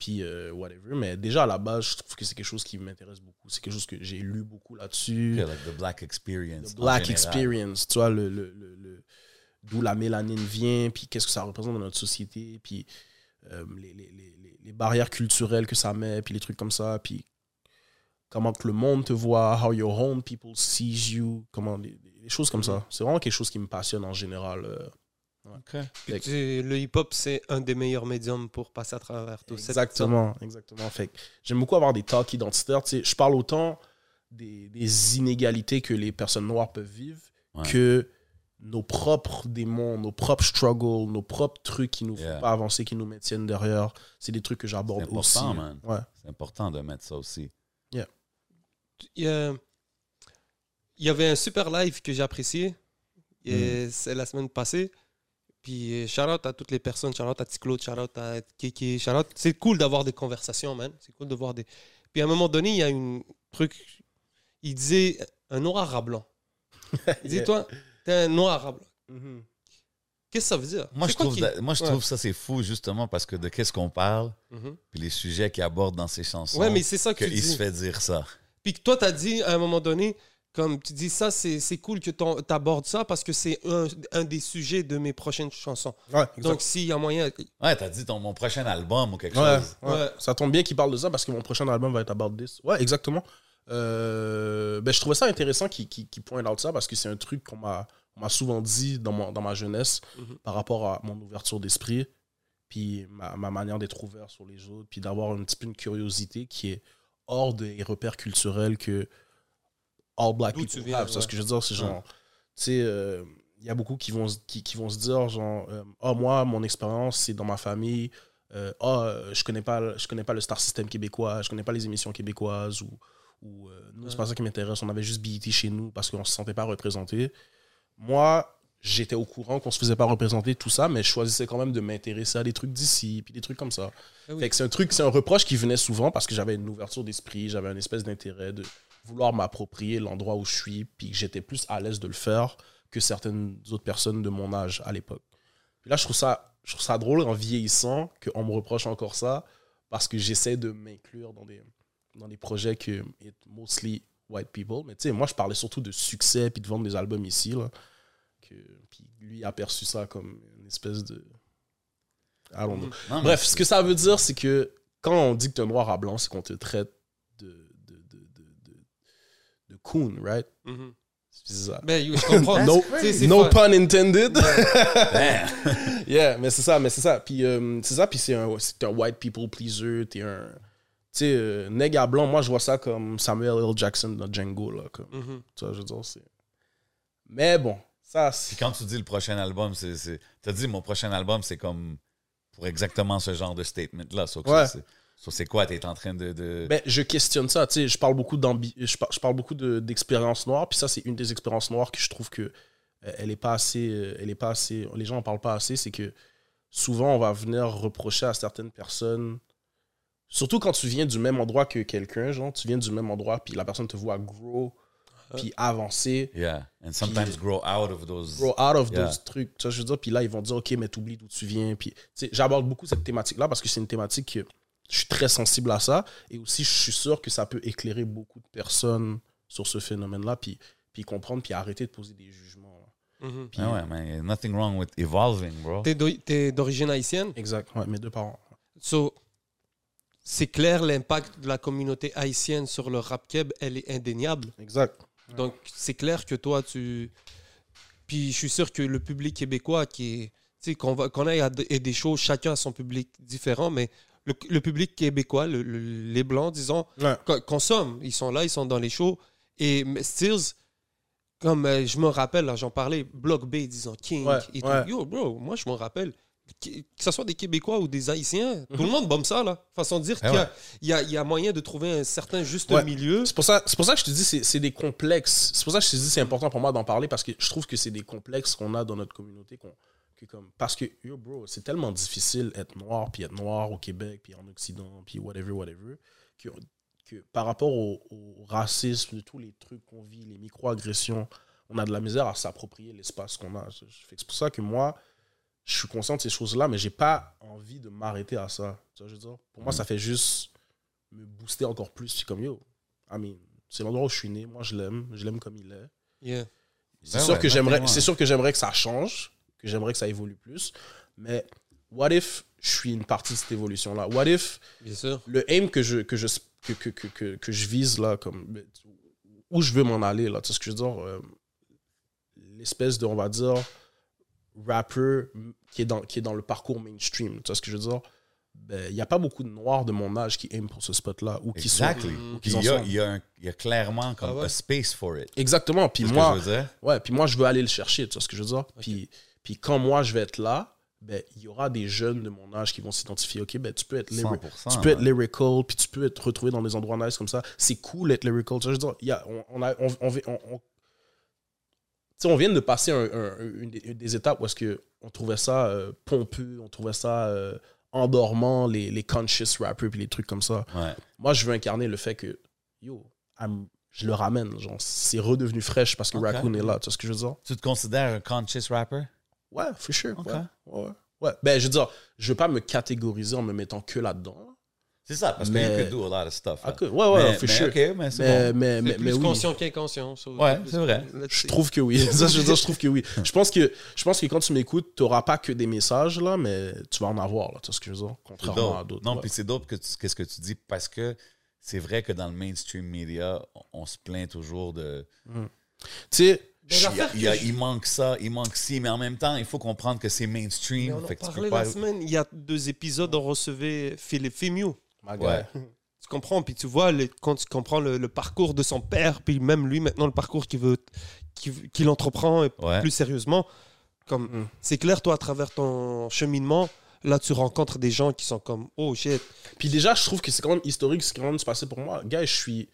puis euh, whatever, mais déjà à la base, je trouve que c'est quelque chose qui m'intéresse beaucoup. C'est quelque chose que j'ai lu beaucoup là-dessus. Okay, like the black experience. The black experience, tu vois, le, le, le- le- d'où la mélanine vient, puis qu'est-ce que ça représente dans notre société, puis euh, les, les- les- les- barrières culturelles que ça met, puis les trucs comme ça, puis comment que le monde te voit, how your home people sees you, comment les, les choses comme ça. C'est vraiment quelque chose qui me passionne en général. euh. Tu- le hip-hop, c'est un des meilleurs médiums pour passer à travers tout ça. Exactement, exactement. Fait j'aime beaucoup avoir des talks identitaires. Tu sais, je parle autant des, des inégalités que les personnes noires peuvent vivre Ouais. que nos propres démons, nos propres struggles, nos propres trucs qui nous Yeah. font pas avancer, qui nous maintiennent derrière. C'est des trucs que j'aborde C'est aussi. important, man. Ouais. C'est important de mettre ça aussi. Il y, a- il y avait un super live que j'ai apprécié. Hmm. C'est la semaine passée. Puis, shout out à toutes les personnes. Shout out à Ticlaude, shout out à Kiki. Shout out. C'est cool d'avoir des conversations, man. C'est cool de voir des. Puis, à un moment donné, il y a un truc. Il disait un noir à blanc. Il dit, toi, t'es un noir à blanc. Mhm. Qu'est-ce que ça veut dire? Moi, je trouve, qui- da- moi, je Ouais. trouve ça c'est fou justement parce que de qu'est-ce qu'on parle, Mhm. puis les sujets qu'il aborde dans ses chansons, Ouais, mais c'est ça que tu qu'il se fait dire ça. Puis que toi, tu as dit à un moment donné, comme tu dis ça, c'est c'est cool que tu abordes ça parce que c'est un, un des sujets de mes prochaines chansons. Ouais. Donc, s'il y a moyen. Ouais, t'as dit ton, mon prochain album ou quelque Ouais, chose. ouais. Ouais. Ça tombe bien qu'il parle de ça parce que mon prochain album va être About This. Ouais, exactement. Euh, ben, je trouvais ça intéressant qu'il qu'il qu'il pointe out ça parce que c'est un truc qu'on m'a on m'a souvent dit dans, mon- dans ma jeunesse Mhm. par rapport à mon ouverture d'esprit, puis ma, ma manière d'être ouvert sur les autres, puis d'avoir un petit peu une curiosité qui est hors des repères culturels que all black people tu viens, have. C'est ouais. ce que je veux dire, c'est genre, tu sais, euh, il y a beaucoup qui vont, se- qui, qui vont se dire, genre, euh, ah, moi, mon expérience, c'est dans ma famille, euh, ah, euh, je connais pas, je connais pas le star system québécois, je connais pas les émissions québécoises, ou, ou euh, nous, c'est pas ça qui m'intéresse, on avait juste BET chez nous parce qu'on se sentait pas représenté. Moi, j'étais au courant qu'on se faisait pas représenter tout ça, mais je choisissais quand même de m'intéresser à des trucs d'ici, puis des trucs comme ça. Ah oui. Fait que c'est un truc, c'est un reproche qui venait souvent parce que j'avais une ouverture d'esprit, j'avais une espèce d'intérêt de vouloir m'approprier l'endroit où je suis, puis que j'étais plus à l'aise de le faire que certaines autres personnes de mon âge à l'époque. Puis là, je trouve ça, je trouve ça drôle en vieillissant qu'on me reproche encore ça parce que j'essaie de m'inclure dans des, dans des projets que it mostly white people. Mais tu sais, moi, je parlais surtout de succès puis de vendre des albums ici. Là, que, puis lui a perçu ça comme une espèce de. Mais Bref, ce que ça veut dire, c'est que quand on dit que t'es noir à blanc, c'est qu'on te traite de, de, de, de, de, de coon, right? Mhm. C'est ça. Ben, yo, je comprends. No, Tu no pun intended. Damn. yeah, mais c'est ça, mais c'est ça. Puis euh, c'est ça, puis c'est un, c'est un white people pleaser, t'es un, sais, euh, Nègre à blanc, moi, je vois ça comme Samuel L. Jackson dans Django, là. Comme, Mhm. tu vois, je veux dire, c'est... Mais bon, ça, c'est... Puis quand tu dis le prochain album, c'est. T'as dit mon prochain album, c'est comme pour exactement ce genre de statement-là. Ouais. C'est- so c'est quoi, t'es en train de. de... Ben, je questionne ça, tu sais, je parle beaucoup d'ambi... je, par- je parle beaucoup de- d'expériences noires, puis ça, c'est une des expériences noires que je trouve que euh, elle est pas assez... euh, Elle est pas assez... Les gens en parlent pas assez, c'est que souvent, on va venir reprocher à certaines personnes... Surtout quand tu viens du même endroit que quelqu'un, genre, tu viens du même endroit, puis la personne te voit grow, puis avancer, Yeah. And sometimes Puis- grow out of those. grow out of Yeah. those trucs. Tu vois, je veux dire, puis là, ils vont dire, OK, mais t'oublies d'où tu viens. Puis, tu sais, j'aborde beaucoup cette thématique-là parce que c'est une thématique que je suis très sensible à ça. Et aussi, je suis sûr que ça peut éclairer beaucoup de personnes sur ce phénomène-là, puis, puis comprendre, puis arrêter de poser des jugements. là. Mhm. Puis, Ah ouais, man. Nothing wrong with evolving, bro. T'es d'o- T'es d'origine haïtienne, Exact. Ouais, mes deux parents. so c'est clair l'impact de la communauté haïtienne sur le rap keb, elle est indéniable. Exact. Donc c'est clair que toi tu, puis je suis sûr que le public québécois qui est, tu sais qu'on va qu'on aille à des shows, chacun a son public différent, mais le, le public québécois, le- le- les blancs, disons, Ouais. consomment. Ils sont là, ils sont dans les shows. Et Stills, comme euh, je me rappelle, j'en parlais, Block B, disons King. Ouais, et ouais. Yo, bro, moi, je me rappelle, que, que ce soit des Québécois ou des Haïtiens, tout Mhm. le monde bombe ça, là. Façon de dire Ah qu'il y y, a, il y a moyen de trouver un certain juste milieu. C'est pour, ça, pour ça que je te dis, c'est des complexes. C'est pour ça que je te dis, c'est important pour moi d'en parler parce que je trouve que c'est des complexes qu'on a dans notre communauté. Qu'on, que comme, parce que, yo, bro, c'est tellement difficile être noir, puis être noir au Québec, puis en Occident, puis whatever, whatever, que, que par rapport au, au racisme, de tous les trucs qu'on vit, les micro-agressions, on a de la misère à s'approprier l'espace qu'on a. C'est pour ça que moi, je suis conscient de ces choses-là, mais j'ai pas envie de m'arrêter à ça. Tu vois, je veux dire, pour moi, ça fait juste me booster encore plus. Puis comme yo, I mean, c'est l'endroit où je suis né. Moi, je l'aime. Je l'aime comme il est. Yeah. C'est Ben sûr ouais, que j'aimerais, notamment. c'est sûr que j'aimerais que ça change, que j'aimerais que ça évolue plus. Mais what if je suis une partie de cette évolution-là? What if Bien sûr. le aim que je, que je, que, que, que, que, que je vise là, comme où je veux m'en aller là, tu sais ce que je veux dire? euh, L'espèce de, on va dire, rapper qui est dans, qui est dans le parcours mainstream, tu vois ce que je veux dire? Ben, il n'y a pas beaucoup de noirs de mon âge qui aiment pour ce spot-là ou qui Exactly. Sont. En il y, a, sont. il y a un- il y a clairement comme Ah ouais? a space for it. Exactement. Puis moi, que je veux dire. Ouais, puis moi, je veux aller le chercher, tu vois ce que je veux dire? Puis, puis quand moi, je vais être là, ben, il y aura des jeunes de mon âge qui vont s'identifier. OK, ben, tu peux être, lyri- 100%, tu peux être lyrical, puis tu peux être retrouvé dans des endroits nice comme ça. C'est cool d'être lyrical. Je veux dire, y a, on, on, a, on, on, vient de passer un- un- une, des, une des étapes où est-ce trouvait ça euh, pompeux, on trouvait ça euh, endormant, les, les conscious rappers, puis les trucs comme ça. Ouais. Moi, je veux incarner le fait que, yo, I'm- je le ramène. Genre, c'est redevenu fraîche parce que Ok. Raccoon est là. Tu vois ce que je veux dire? Tu te considères un conscious rapper? Ouais, for sure. Ok. Ouais, ouais. Ben, je veux dire, je veux pas me catégoriser en me mettant que là-dedans. C'est ça, parce que Mais- you could do a lot of stuff. Que- ouais, ouais, mais, for mais sure. Mais c'est mais, bon. mais, plus mais oui. conscient qu'inconscient. so- Ouais, c'est vrai. Je trouve que oui. Ça, je veux dire, je trouve que oui. Je pense que, je pense que quand tu m'écoutes, tu n'auras pas que des messages, là, mais tu vas en avoir, là. Tu vois ce que je veux dire? Contrairement à d'autres. Non, ouais. puis c'est dope que tu- qu'est-ce que tu dis parce que c'est vrai que dans le mainstream media, on, on se plaint toujours de. Tu sais, Il, y a- l'affaire il manque ça, il manque ci, mais en même temps, il faut comprendre que c'est Mais mainstream. on en fait que tu peux parlait pas- la semaine, il y a deux épisodes, on recevait Philippe Fémieux. Ouais. Tu comprends, puis tu vois, les- quand tu comprends le, le parcours de son père, puis même lui, maintenant, le parcours qu'il veut, qu'il entreprend Ouais. plus sérieusement, comme Mm. c'est clair, toi, à travers ton cheminement, là, tu rencontres des gens qui sont comme, oh shit, Puis déjà, je trouve que c'est quand même historique ce qui quand même se passer pour moi. Gars, je suis.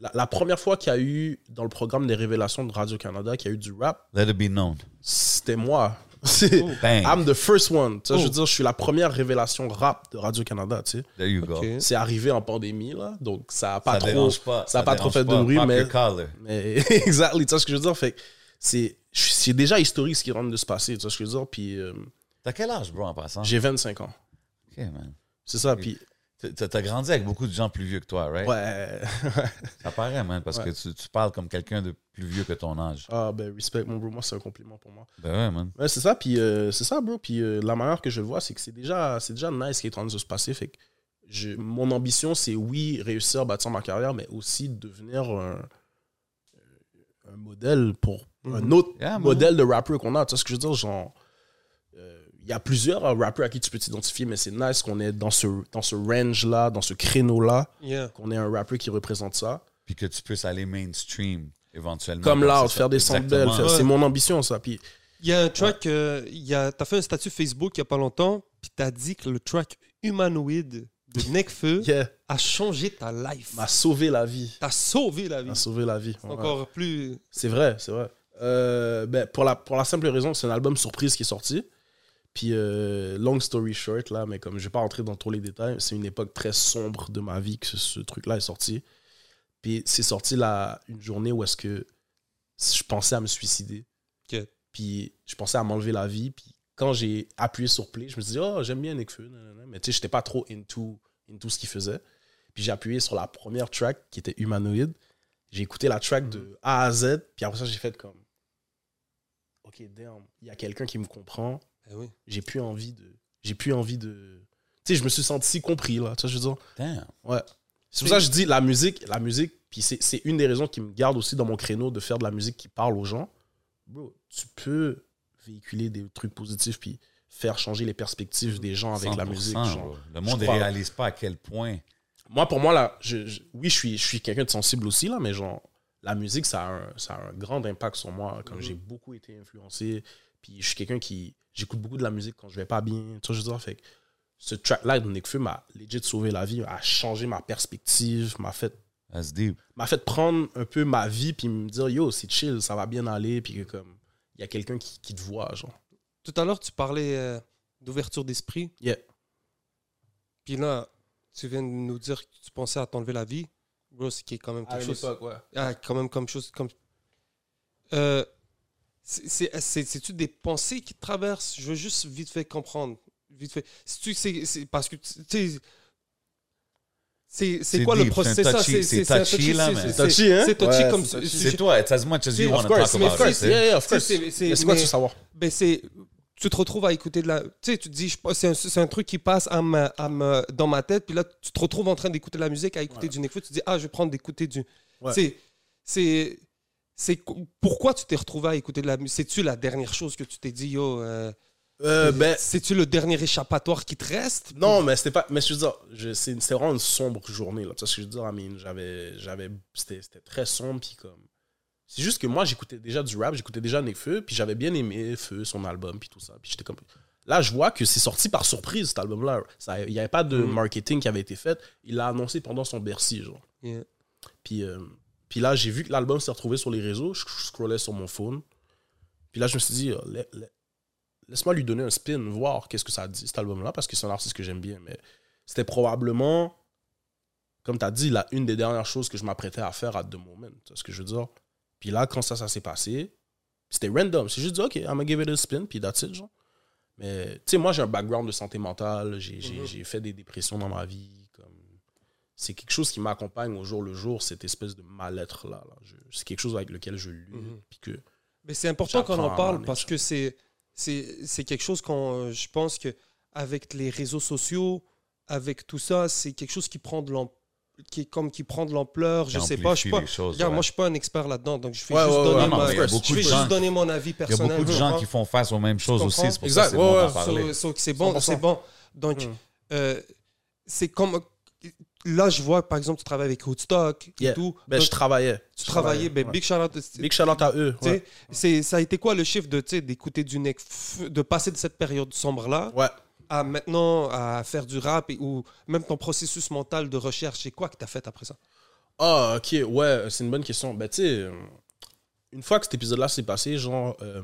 La, la première fois qu'il y a eu, dans le programme des révélations de Radio-Canada, qu'il y a eu du rap, Let it be known. c'était moi. Oh. I'm the first one. Tu vois, Je veux Oh. dire, je suis la première révélation rap de Radio-Canada, tu sais. There you go. C'est arrivé en pandémie, là, donc ça a pas ça trop... pas. ça a pas trop fait de bruit, Pop mais-. Mais exactly, tu vois ce que je veux dire? Fait c'est c'est déjà historique ce qui est en train de se passer, tu vois ce que je veux dire? Puis euh, T'as quel âge, bro, en passant? j'ai 25 ans. Ok, man. C'est ça, puis T'as grandi avec beaucoup de gens plus vieux que toi, right? ouais. Ça paraît, man, parce Ouais. que tu, tu parles comme quelqu'un de plus vieux que ton âge. ah, ben, respect, mon bro, moi, c'est un compliment pour moi. Ben ouais, man. Ouais, c'est ça, puis euh, c'est ça, bro. Puis euh, la manière que je le vois, c'est que c'est déjà, déjà nice ce qui est en train de se passer. Fait que je- mon ambition, c'est oui, réussir à bâtir ma carrière, mais aussi devenir un, un modèle pour un Mhm. autre Yeah, modèle de rapper qu'on a. Tu vois ce que je veux dire? Genre, il y a plusieurs euh, rappeurs à qui tu peux t'identifier, mais c'est nice qu'on est dans ce, dans ce range-là, dans ce créneau-là, Yeah. qu'on ait un rappeur qui représente ça. Puis que tu puisses aller mainstream éventuellement. Comme là, c'est faire des faire- c'est Ouais. mon ambition, ça. Puis, Il y a un track, euh, il y a, t'as fait un statut Facebook il y a pas longtemps, puis t'as dit que le track Humanoid de Necfeu yeah, a changé ta life. m'a sauvé la vie. T'as sauvé la vie. M'a sauvé la vie. Ouais. encore plus. C'est vrai, c'est vrai. Euh, ben, pour, la, pour la simple raison, c'est un album surprise qui est sorti. Puis, euh, long story short, là, mais comme je vais pas rentrer dans tous les détails, c'est une époque très sombre de ma vie que ce, ce truc-là est sorti. Puis, c'est sorti là, une journée où est-ce que je pensais à me suicider. Puis, je pensais à m'enlever la vie. Puis, quand j'ai appuyé sur play, je me suis dit, oh, j'aime bien Nekfeu. nanana. Mais tu sais, j'étais pas trop into, into ce qu'il faisait. Puis, j'ai appuyé sur la première track qui était Humanoid. J'ai écouté la track de A à Z. Puis après ça, j'ai fait comme, ok, damn, il y a quelqu'un qui me comprend. Eh oui. J'ai plus envie de. J'ai plus envie de. Tu sais, je me suis senti si compris, là. Tu vois, je veux dire? Damn. Ouais. C'est pour ça que je dis la musique, la musique, puis c'est c'est une des raisons qui me garde aussi dans mon créneau de faire de la musique qui parle aux gens. Bro, tu peux véhiculer des trucs positifs puis faire changer les perspectives des gens avec la 100%, musique. genre. Le monde ne réalise pas à quel point. Moi, pour moi, là, je, je- oui, je suis, je suis quelqu'un de sensible aussi, là, mais genre, la musique, ça a un, ça a un grand impact sur moi. Comme j'ai beaucoup été influencé, puis je suis quelqu'un qui. J'écoute beaucoup de la musique quand je vais pas bien. Tu vois, je veux dire, fait que ce track-là de Nekfeu m'a legit sauvé la vie, a changé ma perspective, m'a fait That's deep. m'a fait prendre un peu ma vie puis me dire yo c'est chill ça va bien aller puis que comme il y a quelqu'un qui, qui te voit genre Tout à l'heure, tu parlais euh, d'ouverture d'esprit. Yeah. Puis là, tu viens de nous dire que tu pensais à t'enlever la vie. Bro, c'est qui est quand même quelque chose. ouais. Ah, quand même comme chose comme. Euh, C'est-tu des pensées qui te traversent? Je veux juste vite fait comprendre. Vite fait. C'est-tu- c'est- c'est parce que tu sais. C'est c'est C'est quoi le processus c'est touchy, c'est touchy, là, mais- c'est- touchy, hein? C'est touchy Ouais, comme c'est touchy. C'est toi, it's as much as C'est- you want to talk mais about it. yeah, yeah, of course. c'est- c'est- mais c'est quoi mais- tu veux savoir ben c'est tu te retrouves à écouter de la tu sais tu te dis je c'est un, c'est un truc qui passe à à dans ma tête puis là tu te retrouves en train d'écouter de la musique à écouter Ouais. du Nekfeu tu te dis ah je vais prendre d'écouter du Ouais. c'est c'est pourquoi tu t'es retrouvé à écouter de la musique c'est-tu la dernière chose que tu t'es dit yo euh, euh, ben c'est-tu le dernier échappatoire qui te reste? Non mais c'était pas mais je veux dire je- c'est- c'était vraiment une sombre journée là. Tu que je veux dire I mean, j'avais j'avais c'était c'était très sombre puis comme c'est juste que moi j'écoutais déjà du rap j'écoutais déjà Nekfeu puis j'avais bien aimé Feu son album puis tout ça puis j'étais comme là je vois que c'est sorti par surprise cet album là ça il y avait pas de Mhm. marketing qui avait été fait. Il l'a annoncé pendant son Bercy genre. Yeah. Puis, euh, puis là, j'ai vu que l'album s'est retrouvé sur les réseaux. Je, scrollais sur mon phone. Puis là, je me suis dit, la- laisse-moi lui donner un spin, voir qu'est-ce que ça dit, cet album-là, parce que c'est un artiste que j'aime bien. Mais c'était probablement, comme tu as dit, la, une des dernières choses que je m'apprêtais à faire à the moment. Tu vois ce que je veux dire? Puis là, quand ça, ça s'est passé, c'était random. C'est juste dit, OK, I'm gonna give it a spin, puis that's it, genre. Mais, tu sais, moi, j'ai un background de santé mentale. J'ai Mhm. j'ai fait des dépressions dans ma vie. C'est quelque chose qui m'accompagne au jour le jour, cette espèce de mal-être là. C'est quelque chose avec lequel je lutte. Puis que, Mais c'est important qu'on en parle parce que c'est c'est c'est quelque chose qu'on je pense que avec les réseaux sociaux avec tout ça c'est quelque chose qui prend de l'am- qui est comme qui prend de l'ampleur je sais pas je suis pas amplifie les choses, regarde, ouais. moi je suis pas un expert là-dedans donc je vais Ouais, juste ouais, donner non, ma- je vais juste donner mon avis Il y a personnel beaucoup de gens comprends? qui font face aux mêmes choses aussi. C'est pour Exact, ça que c'est ouais, bon ouais. d'en parler. So- so que c'est bon 100%. c'est bon donc Mm. euh, c'est comme là je vois par exemple tu travailles avec Woodstock et Yeah. tout ben, Donc, je travaillais. tu Je travaillais ben, ouais. big out Big out à eux. Ouais. c'est ça a été quoi le chiffre de d'écouter du nec de passer de cette période sombre là ouais. à maintenant à faire du rap et, ou même ton processus mental de recherche c'est quoi que tu as fait après ça? Ah, ok, ouais, c'est une bonne question. Ben, tu sais, euh, une fois que cet épisode-là s'est passé, genre, euh,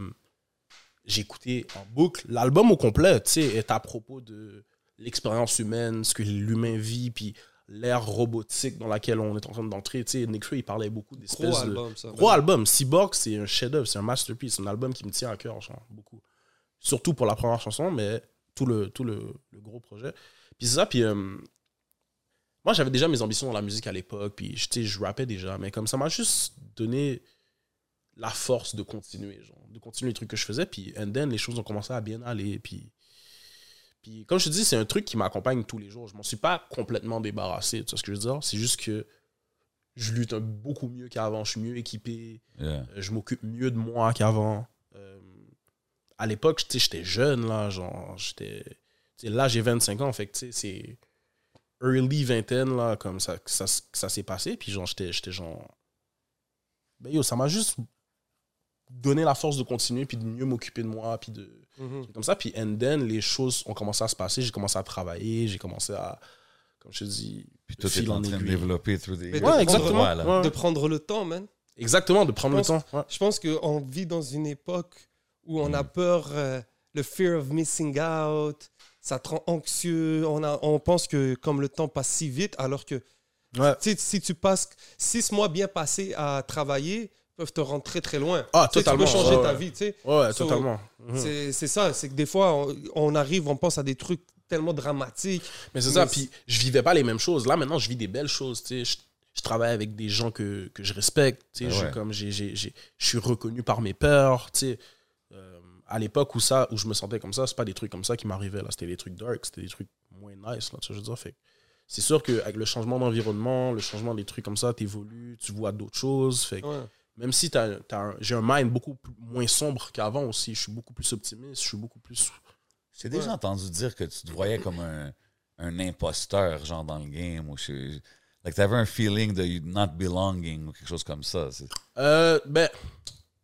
j'ai écouté en boucle l'album au complet, tu sais, est à propos de l'expérience humaine, ce que l'humain vit, puis l'ère robotique dans laquelle on est en train d'entrer. Tu sais, Nick Fury, il parlait beaucoup d'espèces gros de... album ça Gros album. Cyborg, c'est un chef-d'œuvre, c'est un masterpiece, c'est un album qui me tient à cœur, genre, beaucoup. Surtout pour la première chanson, mais tout le, tout le, le gros projet. Puis c'est ça, puis euh, moi j'avais déjà mes ambitions dans la musique à l'époque, puis je- je rappais déjà, mais comme ça m'a juste donné la force de continuer, genre, de continuer les trucs que je faisais, puis and then les choses ont commencé à bien aller, puis. Puis, comme je te dis, c'est un truc qui m'accompagne tous les jours. Je m'en suis pas complètement débarrassé, tu vois ce que je veux dire? C'est juste que je lutte beaucoup mieux qu'avant, je suis mieux équipé, Yeah. euh, je m'occupe mieux de moi qu'avant. Euh, à l'époque, tu sais, j'étais jeune, là, genre, j'étais... Là, j'ai 25 ans, fait que, tu sais, c'est early vingtaine, là, comme ça, que ça, ça s'est passé, puis genre, j'étais j'étais genre... Ben yo, ça m'a juste donné la force de continuer, puis de mieux m'occuper de moi, puis de... Mhm. Comme ça, puis and then, les choses ont commencé à se passer, j'ai commencé à travailler, j'ai commencé à, comme je te dis... Puis tout est en train de développer through the Ouais, de exactement. Ouais, ouais. De prendre le temps, man. Exactement, de prendre le temps. ouais. Je pense qu'on vit dans une époque où on a Mm. peur, euh, le fear of missing out, ça te rend anxieux. On, a, on pense que comme le temps passe si vite, alors que Ouais. si tu passes six mois bien passés à travailler, peuvent te rendre très très loin. Ah, Tu sais, totalement, Tu peux changer ouais, ta vie, tu sais. Ouais, So, totalement. Mhm. C'est ça, c'est que des fois, on, on arrive, on pense à des trucs tellement dramatiques. Mais c'est ça, puis je vivais pas les mêmes choses. Là, maintenant, je vis des belles choses, tu sais. Je, je travaille avec des gens que, que je respecte, tu sais. Je- comme j'ai- Je suis reconnu par mes pères, tu sais. Euh, à l'époque où, ça, où je me sentais comme ça, c'est pas des trucs comme ça qui m'arrivaient, là. C'était des trucs dark, c'était des trucs moins nice, là, tu sais, je veux dire. Fait c'est sûr qu'avec le changement d'environnement, le changement des trucs comme ça, t'évolues, tu vois d'autres choses. Fait Ouais. Même si t'as, t'as un- j'ai un mind beaucoup plus- moins sombre qu'avant aussi, je suis beaucoup plus optimiste, je suis beaucoup plus... J'ai déjà Ouais. entendu dire que tu te voyais comme un, un imposteur, genre dans le game. Ou like, t'avais un feeling de not belonging ou quelque chose comme ça. Euh, ben,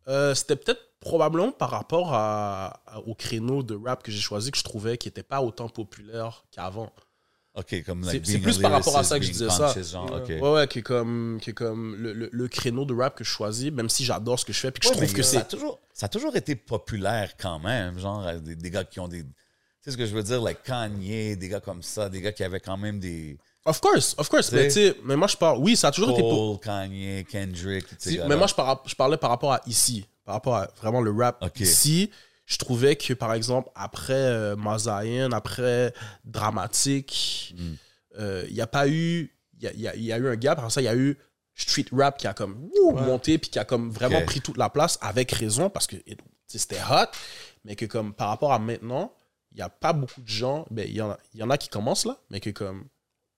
euh, c'était peut-être probablement par rapport à, à- au créneau de rap que j'ai choisi que je trouvais qui n'était pas autant populaire qu'avant. Ok, comme C'est- like, c'est plus par rapport à ça que je disais ça. genre, Ouais. Ouais, ouais, qui est comme, qui est comme le, le- le créneau de rap que je choisis, même si j'adore ce que je fais, puis que Ouais, je trouve que ça a c'est. toujours, ça a toujours été populaire quand même, genre euh, des, des gars qui ont des, tu sais ce que je veux dire, like Kanye, des gars comme ça, des gars qui avaient quand même des Of course, of course. Mais, tu sais, mais moi, je parle. Oui, ça a toujours été. po- Cole, Kanye, Kendrick, mais moi, je, par- je parlais par rapport à ici, par rapport à vraiment le rap ici. Je trouvais que, par exemple, après euh, Mazayan, après Dramatique, Mm. euh, il n'y a pas eu. Il y a, il y a- il y a eu un gap. Après ça, il y a eu Street Rap qui a comme monté, puis qui a comme vraiment pris toute la place, avec raison, parce que c'était hot. Mais que, comme par rapport à maintenant, il n'y a pas beaucoup de gens. Ben, il y, en a- il y en a qui commencent là, mais que, comme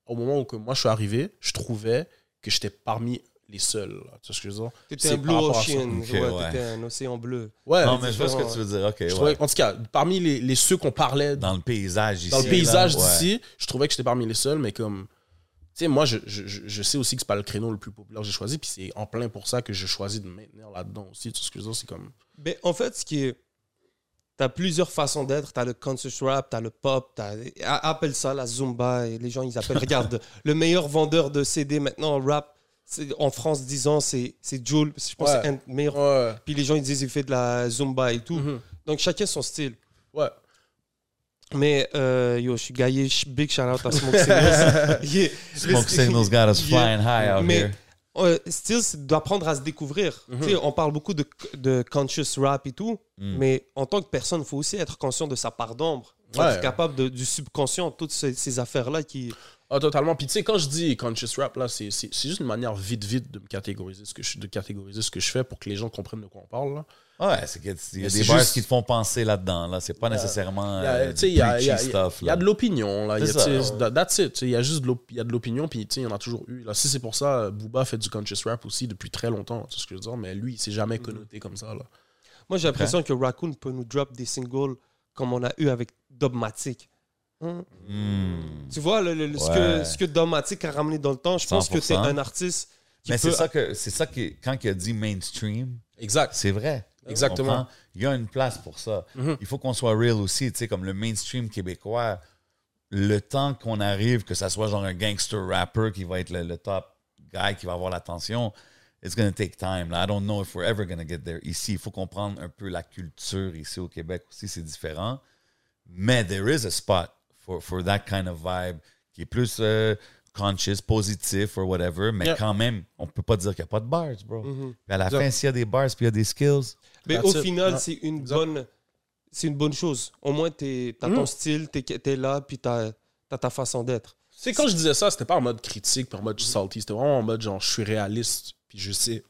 au moment où que moi je suis arrivé, je trouvais que j'étais parmi les seuls. là. Tu vois ce que je veux dire? T'étais C'est un blue ocean, Ok, ouais, ouais. t'étais un océan bleu. Ouais, Non, mais je vois ce que tu veux dire, ok, je ouais. trouvais- en tout cas, parmi les, les ceux qu'on parlait dans, Dans le paysage ici. le là, paysage ouais. d'ici, je trouvais que j'étais parmi les seuls, mais comme. Tu sais, moi, je, je, je- sais aussi que c'est pas le créneau le plus populaire que j'ai choisi, puis c'est en plein pour ça que je choisis de me maintenir là-dedans aussi. Tu vois ce que je veux dire? C'est comme. Ben, en fait, ce qui est. T'as plusieurs façons d'être. T'as le conscious rap, t'as le pop, t'as. Appelle ça la Zumba. Et les gens, ils appellent. Regarde, le meilleur vendeur de CD maintenant en rap en France, disons, c'est c'est Jules. Je pense Ouais. que c'est un. Ouais. Puis les gens, ils disent qu'il fait de la Zumba et tout. Mhm. Donc chacun son style. Ouais. Mais euh, yo, je suis gaillé. Big shout out à Smoke Signals. Yeah. Smoke signals got us Yeah. flying high out Mais here. euh, still, c'est d'apprendre à se découvrir. Mhm. Tu sais, On parle beaucoup de, de conscious rap et tout, Mm. mais en tant que personne, il faut aussi être conscient de sa part d'ombre. Ouais. Être capable de- du subconscient, toutes ces, ces affaires-là qui. Ah, totalement. Puis tu sais, quand je dis conscious rap, là, c'est c'est- c'est juste une manière vite, vite de me catégoriser ce que je, de catégoriser ce que je fais pour que les gens comprennent de quoi on parle. Là. Ouais, c'est qu'il y a, il y a Mais des c'est bars juste- qui te font penser là-dedans. Là. C'est pas nécessairement Il y a- euh, tu sais, il y a- de l'opinion, là. Y a, C'est ouais. That's it. Il y a juste de l'op- il y a de l'opinion, puis tu sais, il y en a toujours eu. Là, si c'est pour ça, Booba fait du conscious rap aussi depuis très longtemps, tu sais ce que je veux dire, mais lui, il s'est jamais connoté comme ça. Là. Moi, j'ai l'impression que Raccoon peut nous drop des singles comme on a eu avec Dogmatic. Hein? Hmm. Tu vois, le- le- le- ce, que, ce que Dogmatic a ramené dans le temps, je pense que 100%. un artiste qui Mais peut. c'est ça que c'est ça qui quand il a dit mainstream, Exact. c'est vrai. Exactement. Il y a une place pour ça. Mhm. Il faut qu'on soit real aussi, tu sais, comme le mainstream québécois. Le temps qu'on arrive, que ça soit genre un gangster rapper qui va être le, le top guy qui va avoir l'attention, it's gonna take time. là. I don't know if we're ever gonna get there. Ici, il faut comprendre un peu la culture ici au Québec aussi, c'est différent. Mais there is a spot for, for that kind of vibe qui est plus euh, conscious, positif or whatever, mais Yeah. quand même, on peut pas dire qu'il n'y a pas de bars, bro. Puis à la Exact. fin, s'il y a des bars puis il y a des skills, Mais au it. final, c'est une Exact. bonne, c'est une bonne chose. Au moins, tu as ton Mm. style, tu es, là, puis tu as, ta façon d'être. Tu sais, quand je disais ça, c'était pas en mode critique, puis en mode salty. C'était vraiment en mode genre, je suis réaliste, puis je sais,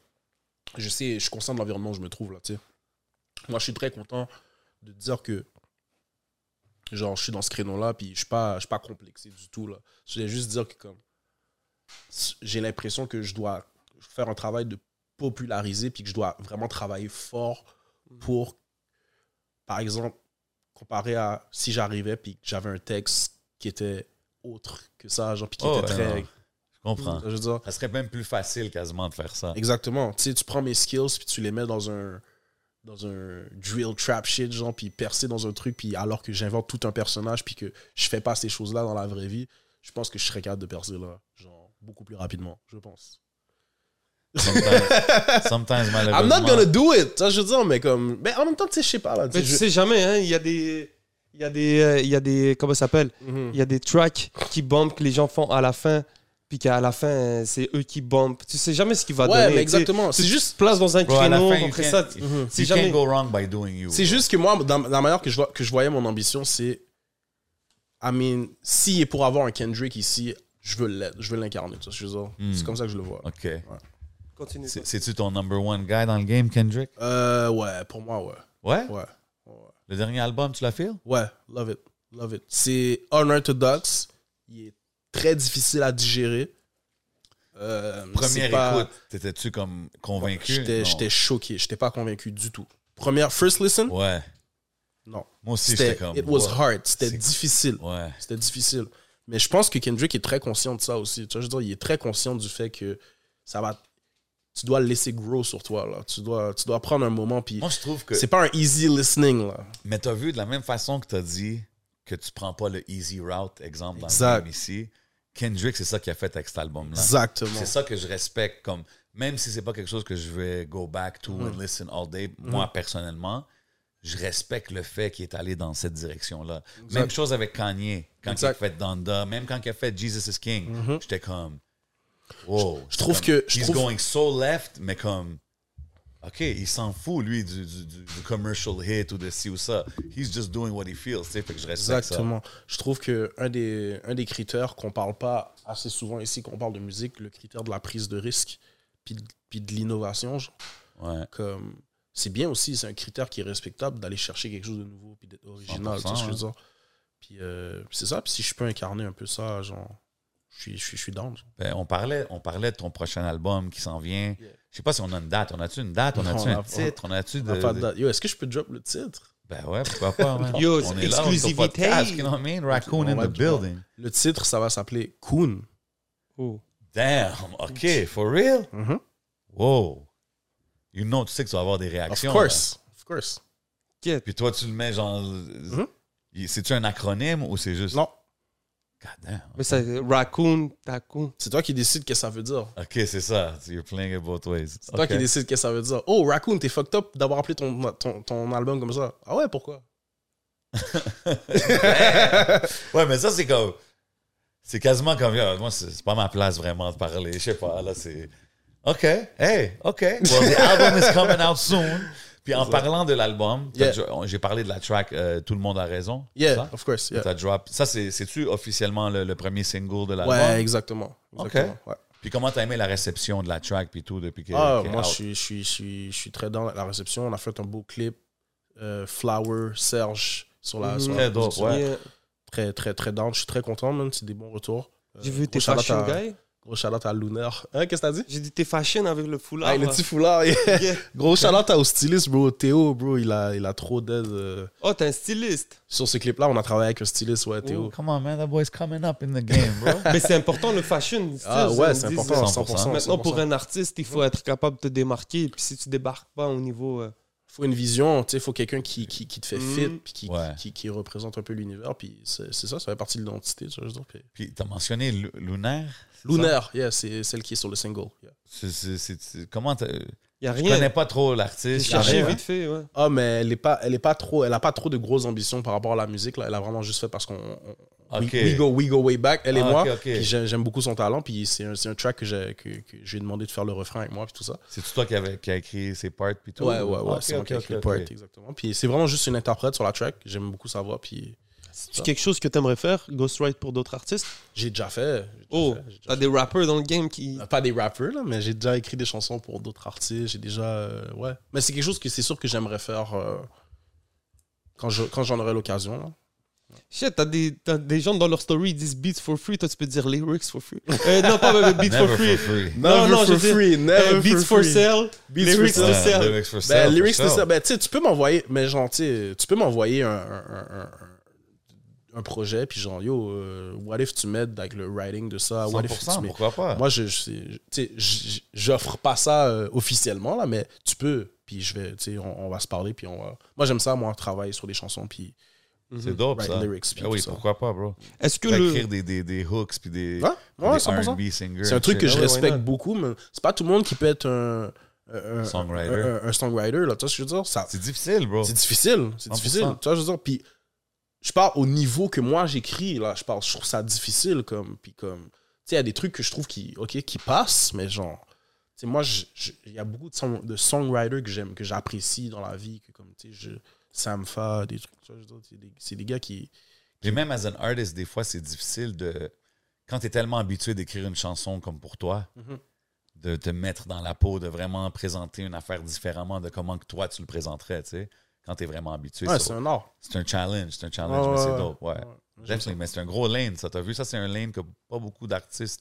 je sais, je suis conscient de l'environnement où je me trouve là, tu sais. Moi, je suis très content de dire que, genre, je suis dans ce créneau-là, puis je suis pas, je suis pas complexé du tout, là. Je voulais juste dire que, comme, j'ai l'impression que je dois faire un travail de populariser, puis que je dois vraiment travailler fort pour par exemple, comparé à si j'arrivais puis que j'avais un texte qui était autre que ça, genre, puis qui Oh, était ouais, très. Comprends. Je veux dire, Ça serait même plus facile quasiment de faire ça. Exactement. Tu sais, tu prends mes skills puis tu les mets dans un dans un drill trap shit genre puis percer dans un truc puis alors que j'invente tout un personnage puis que je fais pas ces choses-là dans la vraie vie, je pense que je serais capable de percer là, genre beaucoup plus rapidement, je pense. Sometimes, sometimes, malheureusement. I'm not gonna do it. Ça je veux dire mais comme mais en même temps tu sais je sais pas là, tu Mais sais, tu je- sais jamais, hein, il y a des. Il y a des. euh, Il y a des. Comment ça s'appelle? Mhm. Il y a des tracks qui bombent que les gens font à la fin, puis qu'à la fin, c'est eux qui bombent. Tu sais jamais ce qu'il va Ouais, donner. mais exactement. C'est te juste places dans un Bro, créneau, fin, après ça. Mhm. c'est you jamais- can't go wrong by doing you. C'est juste que moi, dans, dans la manière que je, vois, que je voyais mon ambition, c'est. I mean, s'il est pour avoir un Kendrick ici, je veux l'être, je veux l'incarner. Hmm. C'est comme ça que je le vois. OK. Continue. C'est- C'est-tu ton number one guy dans le game, Kendrick? Euh, ouais, pour moi, ouais. Ouais? Ouais. Ouais, Le dernier album, tu l'as fait? ouais love it. Love it. C'est unorthodox. Il est très difficile à digérer. Euh, Première pas- écoute, t'étais-tu comme convaincu? J'étais choqué. J'étais pas convaincu du tout. Première, first listen? Ouais. Non. Moi aussi, j'étais C'était, comme... it was hard. C'était difficile. Ouais. C'était difficile. Mais je pense que Kendrick est très conscient de ça aussi. Tu vois, je veux dire, il est très conscient du fait que ça va. Tu dois le laisser grow sur toi. Là. Tu, dois, tu dois prendre un moment. Puis Moi, je trouve que... c'est pas un easy listening. Là. Mais t'as vu, de la même façon que t'as dit que tu prends pas le easy route, exemple, dans Exact. le game ici, Kendrick, c'est ça qu'il a fait avec cet album-là. Exactement. C'est ça que je respecte, comme même si c'est pas quelque chose que je vais go back to Mm. and listen all day, moi, personnellement, je respecte le fait qu'il est allé dans cette direction-là. Même chose avec Kanye, quand Exact. il a fait Donda, même quand il a fait Jesus is King, Mhm. j'étais comme, wow. Je trouve Comme, que- je He's trouve- going so left, mais comme, OK, il s'en fout, lui, du, du, commercial hit ou de ci ou ça. He's just doing what he feels, tu sais, fait que je respecte Exactement. Je trouve que un des, un des critères qu'on parle pas assez souvent ici, quand on parle de musique, le critère de la prise de risque, puis, de- puis de l'innovation. Ouais. comme c'est bien aussi, c'est un critère qui est respectable d'aller chercher quelque chose de nouveau puis d'être original, tu sais je veux dire. Puis euh, c'est ça, puis si je peux incarner un peu ça, genre, je suis, je suis, je suis down. genre. Ben, on, parlait, on parlait de ton prochain album qui s'en vient. Yeah. Je sais pas si on a une date. On a-tu une date? On a-tu un a- titre? On a-tu de. de. Yo, est-ce que je peux drop le titre? Ben ouais, pourquoi pas, man. Yo, on est là, on est au exclusivité. podcast, you know what I mean? Raccoon On in the building. Le titre, ça va s'appeler Coon. Oh. Damn, OK, for real? Mhm. Wow. You know, tu sais que tu vas avoir des Of réactions. course. Of course. Puis toi, tu le mets genre. il- C'est-tu un acronyme ou c'est juste. Mm-hmm. Non. Mais ça, raccoon, tacoon. c'est toi qui décides qu'est-ce que ça veut dire. OK, c'est ça. You're playing it both ways. C'est toi qui décides qu'est-ce que ça veut dire. Oh, Raccoon, t'es fucked up d'avoir appelé ton, ton, ton album comme ça. Ah ouais, pourquoi? Ouais, mais ça, c'est comme. C'est quasiment comme. yo, moi, c'est c'est pas ma place vraiment de parler. Je sais pas, là, c'est. OK, hey, OK. Well, the album is coming out soon. Puis en parlant de l'album, Yeah. j'ai parlé de la track euh, Tout le monde a raison. Yeah, ça? of course. yeah. T'as drop. Ça, c'est- c'est-tu officiellement le, le premier single de l'album? Ouais, exactement. exactement ouais. Puis comment t'as aimé la réception de la track puis tout depuis que. Ah, moi, je suis, je, suis, je, suis, je suis très dans la réception. On a fait un beau clip. euh, Flower, Serge, sur la, Mhm. sur la Très dope, ouais. Yeah. Très, très, très down. Je suis très content, man. C'est des bons retours. Euh, J'ai vu gros tes fashion guys. Gros shout-out à Lunaire. Hein, qu'est-ce que t'as dit? J'ai dit tes fashion avec le foulard. Ah, le petit foulard. yeah. Yeah. Gros shout-out au styliste, bro. Théo, bro, il a, il a trop d'aide. euh. Oh, t'es un styliste. Sur ce clip-là, on a travaillé avec un styliste, ouais, Théo. Oh, come on, man, that boy's coming up in the game, bro. Mais c'est important le fashion. Ah style, ouais, c'est important, 100%. 100%. Maintenant, 100%. pour un artiste, il faut être capable de te démarquer. Puis si tu débarques pas au niveau. euh, faut une vision, tu sais, faut quelqu'un qui, qui, qui te fait fit, Mm. puis qui, Ouais. qui, qui représente un peu l'univers, puis c'est c'est ça, ça fait partie de l'identité, tu vois, je veux dire. Puis- Puis t'as mentionné Lu- Lunaire. Lunaire, yeah, c'est celle qui est sur le single. yeah. C'est- c'est- c'est- c'est- Comment t'as- y a Je rien. connais pas trop J'ai l'artiste. cherché rien, hein? vite fait, ouais. Ah, mais elle est pas, elle est pas trop, elle a pas trop de grosses ambitions par rapport à la musique, là. Elle a vraiment juste fait parce qu'on. We, we go, we go way back, elle et Ah, moi. j'aime beaucoup son talent, puis c'est un, c'est un track que j'ai que, que j'ai demandé de faire le refrain avec moi, puis tout ça. C'est toi qui, avait, qui a écrit ses parts puis tout? Ouais, ouais, ouais, c'est moi qui ai ok, écrit le ok. part, exactement. Puis c'est vraiment juste une interprète sur la track, j'aime beaucoup sa voix, puis C'est quelque chose que t'aimerais faire, ghostwrite pour d'autres artistes? J'ai déjà fait. j'ai déjà Oh, t'as des rappers dans le game qui. Pas des rappers, là, mais j'ai déjà écrit des chansons pour d'autres artistes. J'ai déjà. euh, ouais. Mais c'est quelque chose que c'est sûr que j'aimerais faire euh, quand je- quand j'en aurai l'occasion. Shit, t'as des, t'as des gens dans leur story, ils disent beats for free. Toi, tu peux dire lyrics for free. Euh, non, pas euh, beats for Never free. for free. Non, Never non, for je dire, free, never beats for free. sale. Beats lyrics for sale. lyrics for Ben, sale, lyrics for de sale. ça, ben, tu sais, tu peux m'envoyer, mais genre, tu peux m'envoyer un, un, un, un- projet, puis genre, yo, euh, what if tu m'aides avec le writing de ça? What if tu 100%, m'aides- pourquoi pas? Moi, je, je, tu sais, j- j'offre pas ça euh, officiellement, là, mais tu peux, puis je vais, tu sais, on, on va se parler, puis on va... Moi, j'aime ça, moi, travailler sur des chansons, puis... c'est dope, write ça. lyrics, puis Ah oui, ça. pourquoi pas, bro? Est-ce que le. écrire des, des, des hooks puis des, Ouais, ouais, des 100%. R&B singers. C'est un truc que je Ah respecte not? beaucoup, mais c'est pas tout le monde qui peut être un... un- Songwriter. Un, un- un songwriter, là, tu vois ce que je veux dire? Ça, C'est difficile, bro. C'est difficile. C'est 100%. difficile. Tu vois, je veux dire, puis je parle au niveau que moi j'écris, là. Je parle, je trouve ça difficile, comme. Puis comme. Tu sais, il y a des trucs que je trouve qui, ok, qui passent, mais genre. Tu sais, moi, il y a beaucoup de, song, de songwriters que j'aime, que j'apprécie dans la vie, que comme, tu sais, je. Samfa, des trucs. c'est des, c'est des gars qui. Puis même as an artist, des fois, c'est difficile de. Quand tu es tellement habitué d'écrire une chanson comme pour toi, Mhm. de te mettre dans la peau, de vraiment présenter une affaire différemment de comment que toi tu le présenterais, tu sais. Quand tu es vraiment habitué. Ouais, c'est un art. c'est un challenge, c'est un challenge, mais c'est dope, ouais. ouais. Definitely, mais c'est un gros lane, ça. T'as vu, ça, c'est un lane que pas beaucoup d'artistes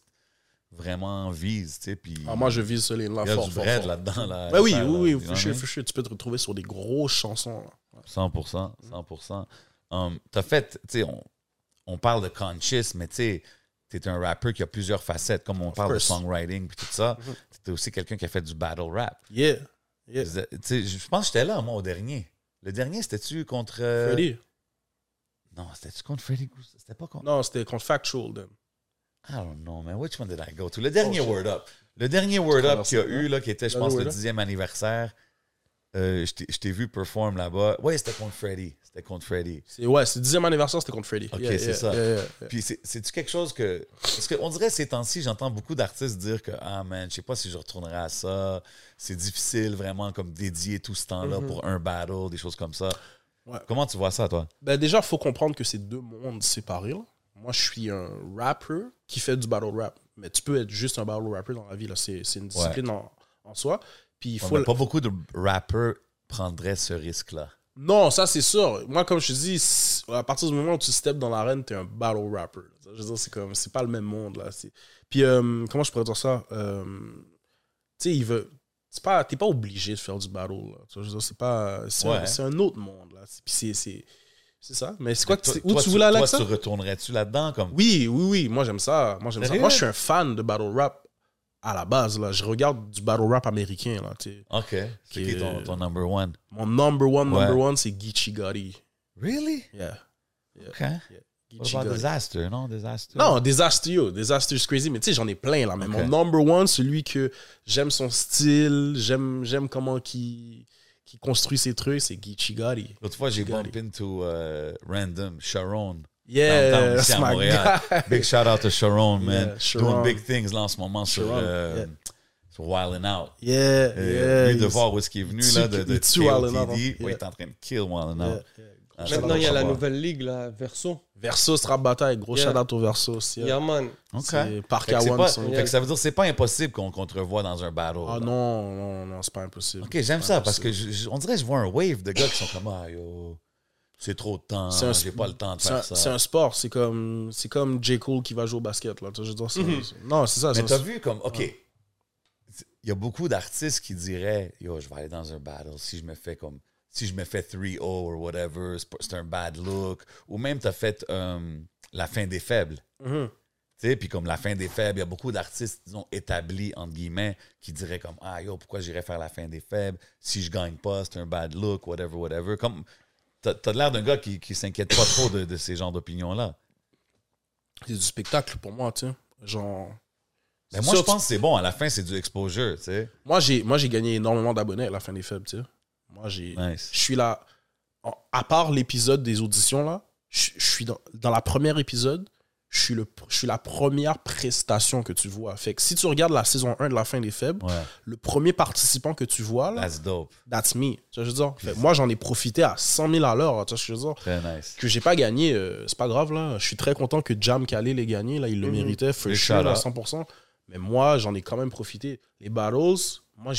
vraiment visent, tu sais. Puis Ah, moi, je vise ce lane-là il y a fort, du fort, là-dedans. Là, Ouais, oui, oui, oui. Tu peux te retrouver sur des grosses chansons. là. 100%, 100%. Um, t'as fait, tu sais, on, on parle de conscious, mais tu sais, t'es un rappeur qui a plusieurs facettes, comme on parle course. de songwriting puis tout ça. T'es aussi quelqu'un qui a fait du battle rap. Yeah. Yeah. Je pense que j'étais là, moi, au dernier. Le dernier, c'était-tu contre... euh, Freddy. Non, c'était-tu contre Freddy? C'était pas contre... Non, c'était contre Factual, then. I don't know, man. Which one did I go to? Le dernier Oh. Word Up. Le dernier Word Up qu'il y a eu, là, qui était, je pense, le dixième anniversaire. Euh, je t'ai- vu perform là-bas. Ouais, c'était contre Freddy. C'était contre Freddy. C'est- Ouais, c'est le dixième anniversaire, c'était contre Freddy. Ok, Yeah, c'est yeah, ça. yeah. Puis c'est- c'est-tu quelque chose que. Parce qu'on dirait ces temps-ci, j'entends beaucoup d'artistes dire que Ah man, je sais pas si je retournerai à ça. C'est difficile vraiment comme dédier tout ce temps-là Mhm. pour un battle, des choses comme ça. Ouais. Comment tu vois ça, toi? Ben déjà, il faut comprendre que c'est deux mondes séparés. là. Moi, je suis un rapper qui fait du battle rap. Mais tu peux être juste un battle rapper dans la vie. C'est une discipline en, en soi. Puis il On faut. Pas beaucoup de rappers prendraient ce risque-là. Non, ça c'est sûr. Moi, comme je te dis, à partir du moment où tu steps dans l'arène, t'es un battle rapper. Je veux dire, c'est comme, c'est pas le même monde là. Puis euh, comment je pourrais dire ça? Euh, Tu sais, il veut. C'est pas, t'es pas obligé de faire du battle. Là. Je veux dire, c'est pas, c'est un, Ouais. c'est un autre monde là. C'est- Puis c'est, c'est, c'est ça. Mais c'est quoi que Toi- où toi, tu voulais aller Toi, tu retournerais-tu là-dedans comme? Oui, oui, oui. Moi, j'aime ça. Moi, j'aime ça. Moi, je suis un fan de battle rap à la base. Là. Je regarde du battle rap américain. Là. Ok. C'est Qui qui ton, ton number one? Mon number one, number one, c'est Geechee Gotti. Really? Yeah. Ok. What Geechee about. Disaster, non? Disaster? Non, Disaster, yo. Disaster is crazy. Mais tu sais, j'en ai plein là. Mais mon number one, celui que j'aime son style, j'aime, j'aime comment il, qu'il construit ses trucs, c'est Geechee Gotti. L'autre fois, j'ai Gotti. bump into uh, random Sharon. Yeah, Downtown, ici that's à my Montréal. Big shout out to Sharon, man. Yeah, Sharon. Doing big things là en ce moment sur, Sharon, euh, yeah. sur Wildin' Out. Yeah, Euh, yeah. lui de voir où est-ce qu'il est venu là, de, de KOTD. hein. Ouais, il est en train de kill Wildin' Yeah, Out. yeah. Ah, Maintenant, il y a la nouvelle ligue, là, Verso. Versus Rap Bataille, gros Yeah. shout out au Versus. Yeah. Yeah, man. OK. C'est Park que, c'est One, pas- son- fait que ça veut dire que c'est pas impossible qu'on qu'on te revoie dans un battle. Ah là. non, non, non, c'est pas impossible. Ok, j'aime ça parce que impossible. je- je- on dirait que je vois un wave de gars qui sont comme Ah yo, c'est trop de temps, C'est un- j'ai pas le temps de C'est faire c'est ça. un sport, c'est comme, c'est comme J. Cole qui va jouer au basket. Là. Je veux dire, c'est- Mhm. c'est- Non, c'est ça. Mais c'est- t'as vu comme, ok, il y a beaucoup d'artistes qui diraient Yo, je vais aller dans un battle si je me fais comme. Si je me fais 3-0 ou whatever, c'est c'est un bad look. Ou même, t'as fait euh, la fin des faibles. Mhm. Tu sais, puis comme la fin des faibles, il y a beaucoup d'artistes, disons, établis, entre guillemets, qui diraient comme Ah yo, pourquoi j'irais faire la fin des faibles Si je gagne pas, c'est un bad look, whatever, whatever. Comme, t'as l'air d'un gars qui, qui s'inquiète pas trop de, de ces genres d'opinions-là. C'est du spectacle pour moi, tu sais. Genre. Mais moi, sûr, je pense que c'est bon. À la fin, c'est du exposure, tu sais. Moi, j'ai, moi, j'ai gagné énormément d'abonnés à la fin des faibles, tu sais. Moi, j'ai. Nice. Je suis là. À part l'épisode des auditions, là, je, je suis dans, dans la première épisode, je suis, le, je suis la première prestation que tu vois. Fait que si tu regardes la saison 1 de la fin des faibles, Ouais, le premier participant que tu vois, là, that's dope. that's me. Tu vois, je veux dire? Fait que moi, j'en ai profité à 100 000 à l'heure. Tu vois, je veux dire? Très nice. que j'ai pas gagné, euh, c'est pas grave là. Je suis très content que Jam Khalil l'ait gagné là, il le Mhm. méritait, for sure, à out. 100%. Mais moi, j'en ai quand même profité. Les battles, moi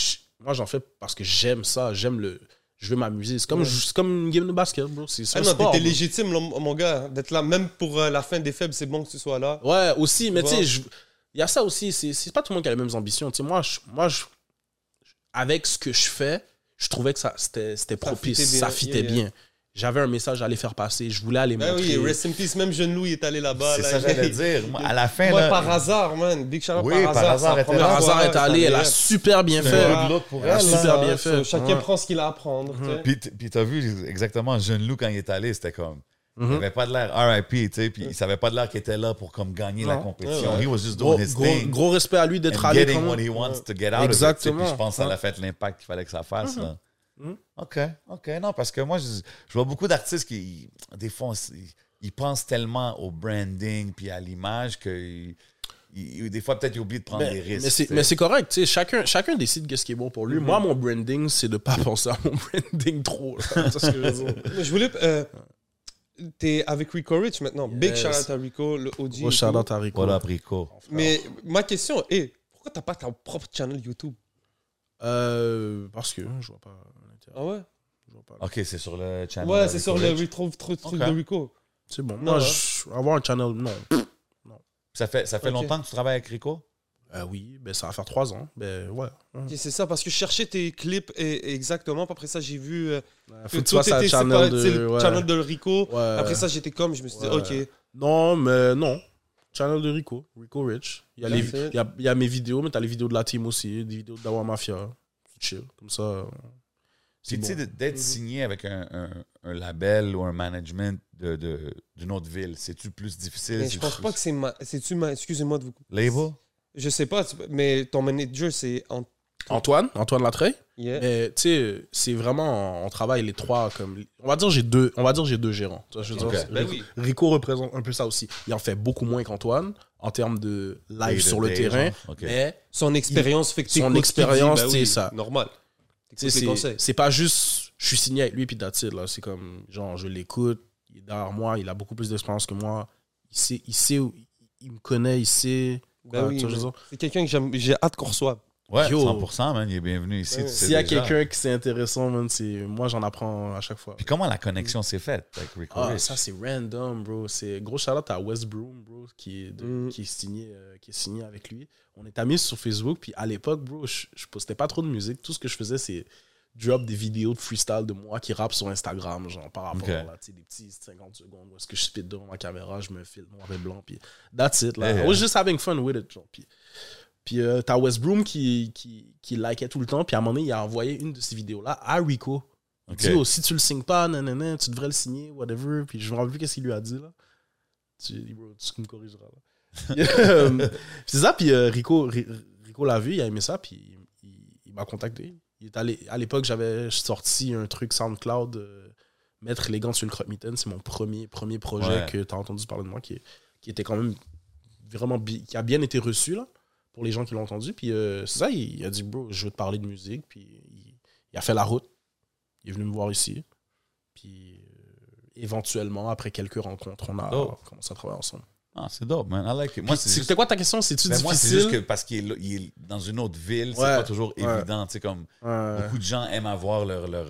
j'en fais parce que j'aime ça, j'aime le, je veux m'amuser. C'est comme, Ouais. comme une game de basket, bro. C'est Ah non, t'étais légitime, là, mon gars, d'être là. Même pour euh, la fin des faibles, c'est bon que tu sois là. Ouais, aussi, mais Tu sais, il y a ça aussi. C'est pas tout le monde qui a les mêmes ambitions. Tu sais, moi, je, moi je, avec ce que je fais, je trouvais que ça c'était Ça propice. fitait bien, Ça fitait yeah, yeah. J'avais un message à aller faire passer. Je voulais aller Ben montrer. oui, Rest in Peace, même Jeune Louis est allé là-bas. C'est là, ça que j'allais dire. Moi, à la fin, Moi, là, par hasard, man. Big shout out Oui, par par hasard. Par hasard, est allée. ça Elle a super bien fait. pour Elle a super là. bien fait. Chacun Ouais. prend ce qu'il a à prendre. Puis, puis t'as vu exactement Jeune Lou quand il est allé, c'était comme. Il Mhm. avait pas de l'air RIP, tu sais, puis il savait pas de l'air qu'il était là pour comme gagner la compétition. Ouais, ouais. He was just Gros, doing his gros, thing. gros respect à lui d'être allé. getting what he wants to get out of Exactement. it. Puis je pense que ça a fait l'impact qu'il fallait que ça fasse. là. Mhm. OK, OK. Non, parce que moi, je, je vois beaucoup d'artistes qui, des fois, ils, ils pensent tellement au branding puis à l'image que ils- ils- des fois, peut-être, ils oublient de prendre Mais, des risques. mais c'est- correct, tu sais, chacun, chacun décide qu'est-ce qui est bon pour lui. Moi, mon branding, c'est de pas penser à mon branding trop. là. C'est ce que je veux dire. Mais Je voulais. euh, T'es avec Rico Rich maintenant. Big Yes. shout out à Rico, le OG. Gros shout out à Rico. Voilà. Mais ma question est pourquoi t'as pas ta propre channel YouTube? Euh, parce que je vois pas l'intérêt. Ah ouais? Je vois pas. OK, c'est sur le channel. Ouais, c'est sur le retrouve truc Ok. de Rico. C'est bon. Non, Moi, hein. je- avoir un channel, non. Ça fait, ça fait Ok. longtemps que tu travailles avec Rico? Euh, oui, ben, ça va faire trois ans. Ben, ouais. Ok, c'est ça, parce que je cherchais tes clips et, exactement. puis Après ça, j'ai vu euh, Faut que tu séparé, de. le ouais. channel de Rico. Ouais. Après ça, j'étais comme, je me suis dit, Ouais. ok. Non, mais non. Channel de Rico. Rico Rich. Il y a, les, il y a, il y a mes vidéos, mais t'as les vidéos de la team aussi. Des vidéos de Dawa Mafia. C'est chill. Comme ça. c'est Puis, tu sais, bon. de- d'être Mhm. signé avec un, un- un label ou un management de- de- d'une autre ville, c'est-tu plus difficile? Mais je pense plus- pas que c'est ma. C'est-tu ma. Excusez-moi de vous. Label? Je sais pas, mais ton manager, c'est. En... Antoine, Antoine Latreille. Yeah. Mais tu sais, c'est vraiment, on travaille les trois comme. On va dire j'ai deux, on va dire j'ai deux gérants. Tu vois, je veux dire, Ben oui. Rico représente un peu ça aussi. Il en fait beaucoup moins qu'Antoine en termes de live sur le terrain, genre. Ok. mais Son expérience fait que Son expérience, ben c'est oui, ça. Normal. c'est pas juste je suis signé avec lui puis that's it, là. C'est comme genre je l'écoute, il est derrière moi, il a beaucoup plus d'expérience que moi. Il sait, il sait où, il me connaît, il sait. Ben oui, c'est quelqu'un que j'ai hâte qu'on reçoive. Ouais, Yo. 100%, man. Il est bienvenu ici. Ouais. S'il y a quelqu'un qui c'est intéressant, man, c'est moi j'en apprends à chaque fois. Puis comment la connexion s'est faite avec Rico Ah, Rich? ça c'est random, bro. C'est gros shout-out à West Broom, bro, qui est, de- Mm. qui, est signé, euh, qui est signé avec lui. On est amis sur Facebook, puis à l'époque, bro, je, je postais pas trop de musique. Tout ce que je faisais, c'est drop des vidéos de freestyle de moi qui rappe sur Instagram, genre par rapport Ok. là, tu sais, des petits 50 secondes où est-ce que je spit devant ma caméra, je me filme noir et blanc, puis that's it. Là. Yeah. I was just having fun with it, genre. Puis, puis euh, t'as West Broom qui, qui, qui likait tout le temps, puis à un moment donné, il a envoyé une de ces vidéos-là à Rico. Il Ok. dit, oh, si tu le signes pas, nanana, tu devrais le signer, whatever. Puis je me rappelle plus qu'est-ce qu'il lui a dit, là. Tu, bro, tu me corrigeras, là. Puis, euh, c'est ça, puis euh, Rico, Ri- Rico l'a vu, il a aimé ça, puis il, il m'a contacté. Il est allé, à l'époque, j'avais sorti un truc SoundCloud, euh, Mettre les gants sur le crotte mitaine, c'est mon premier, premier projet Ouais. que tu as entendu parler de moi, qui, qui était quand même vraiment, qui a bien été reçu, là, pour les gens qui l'ont entendu. Puis euh, c'est ça, il, il a dit, bro, je veux te parler de musique, puis il, il a fait la route. Il est venu me voir ici. Puis euh, éventuellement, après quelques rencontres, on a Oh. commencé à travailler ensemble. Ah, c'est dope, man. I like it. Moi, c'est C'était juste... quoi ta question? C'est-tu Ben, difficile? moi, c'est juste que parce qu'il est, là- il est dans une autre ville, c'est pas toujours Ouais. évident. Tu sais, comme Ouais. beaucoup de gens aiment avoir leur, leur,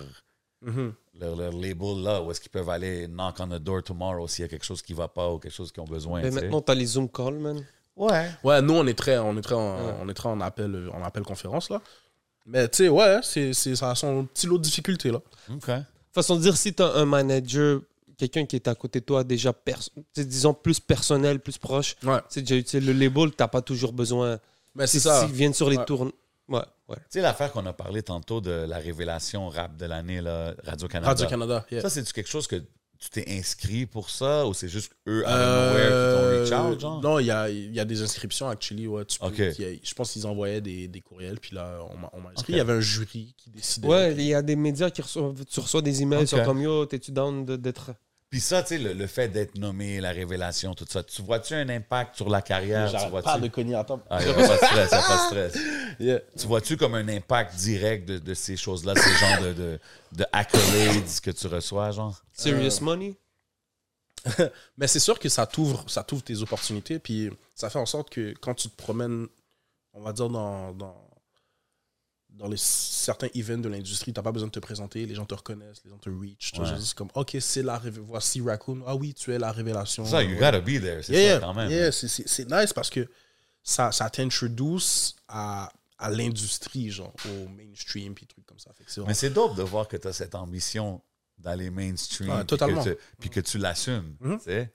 Mhm. leur, leur label là, où est-ce qu'ils peuvent aller knock on the door tomorrow s'il y a quelque chose qui va pas ou quelque chose qu'ils ont besoin. Mais tu sais. maintenant, t'as les Zoom calls, man. Ouais. Ouais, nous, on est très, on est très, en, Ouais. on est très en, appel, en appel conférence, là. Mais tu sais, ouais, c'est, c'est, ça a son petit lot de difficultés, là. OK. Façon de dire, si t'as un manager, quelqu'un qui est à côté de toi, déjà, tu disons, plus personnel, plus proche, Ouais. c'est déjà utile. Le label, t'as pas toujours besoin. Mais c'est Si- ça. S'ils viennent sur les Ouais. tours. Ouais, ouais. Tu sais, l'affaire qu'on a parlé tantôt de la révélation rap de l'année, là, Radio-Canada. Radio-Canada, yeah. Ça, c'est-tu quelque chose que tu t'es inscrit pour ça ou c'est juste eux, of Euh, nowhere, qui t'ont reach out, genre? Non, il y a, il y a des inscriptions, actually. Ouais, tu peux- Ok. qui- je pense qu'ils envoyaient des, des courriels, puis là, on m'a, on m'a inscrit. Il y avait un jury qui décidait. Ouais, il y a des médias qui reçoivent, tu reçois des emails sur comme yo, t'es-tu down d'être. Puis ça, tu sais, le, le fait d'être nommé, la révélation, tout ça, tu vois-tu un impact sur la carrière? Tu vois-tu? pas de cogner table. Ah, a pas de stress, a pas de stress. Yeah. Tu vois-tu comme un impact direct de, de ces choses-là, ces genres de, de, de accolades que tu reçois, genre? Serious money? Mais c'est sûr que ça t'ouvre, ça t'ouvre tes opportunités, puis ça fait en sorte que quand tu te promènes, on va dire, dans, dans, dans les certains events de l'industrie, t'as pas besoin de te présenter, les gens te reconnaissent, les gens te reach. Tu Ouais. C'est comme, ok, c'est la révé- voici Raccoon. Ah oui, tu es la révélation. Ça, you Ouais. gotta be there, c'est Yeah, ça quand même. yeah, c'est- c'est c'est nice parce que ça, ça t'introduce à, à l'industrie, genre, au mainstream, puis trucs comme ça. Fait c'est Mais c'est dope de voir que tu as cette ambition d'aller mainstream. Ouais, puis totalement. que tu- Puis que tu l'assumes. Mhm. tu sais.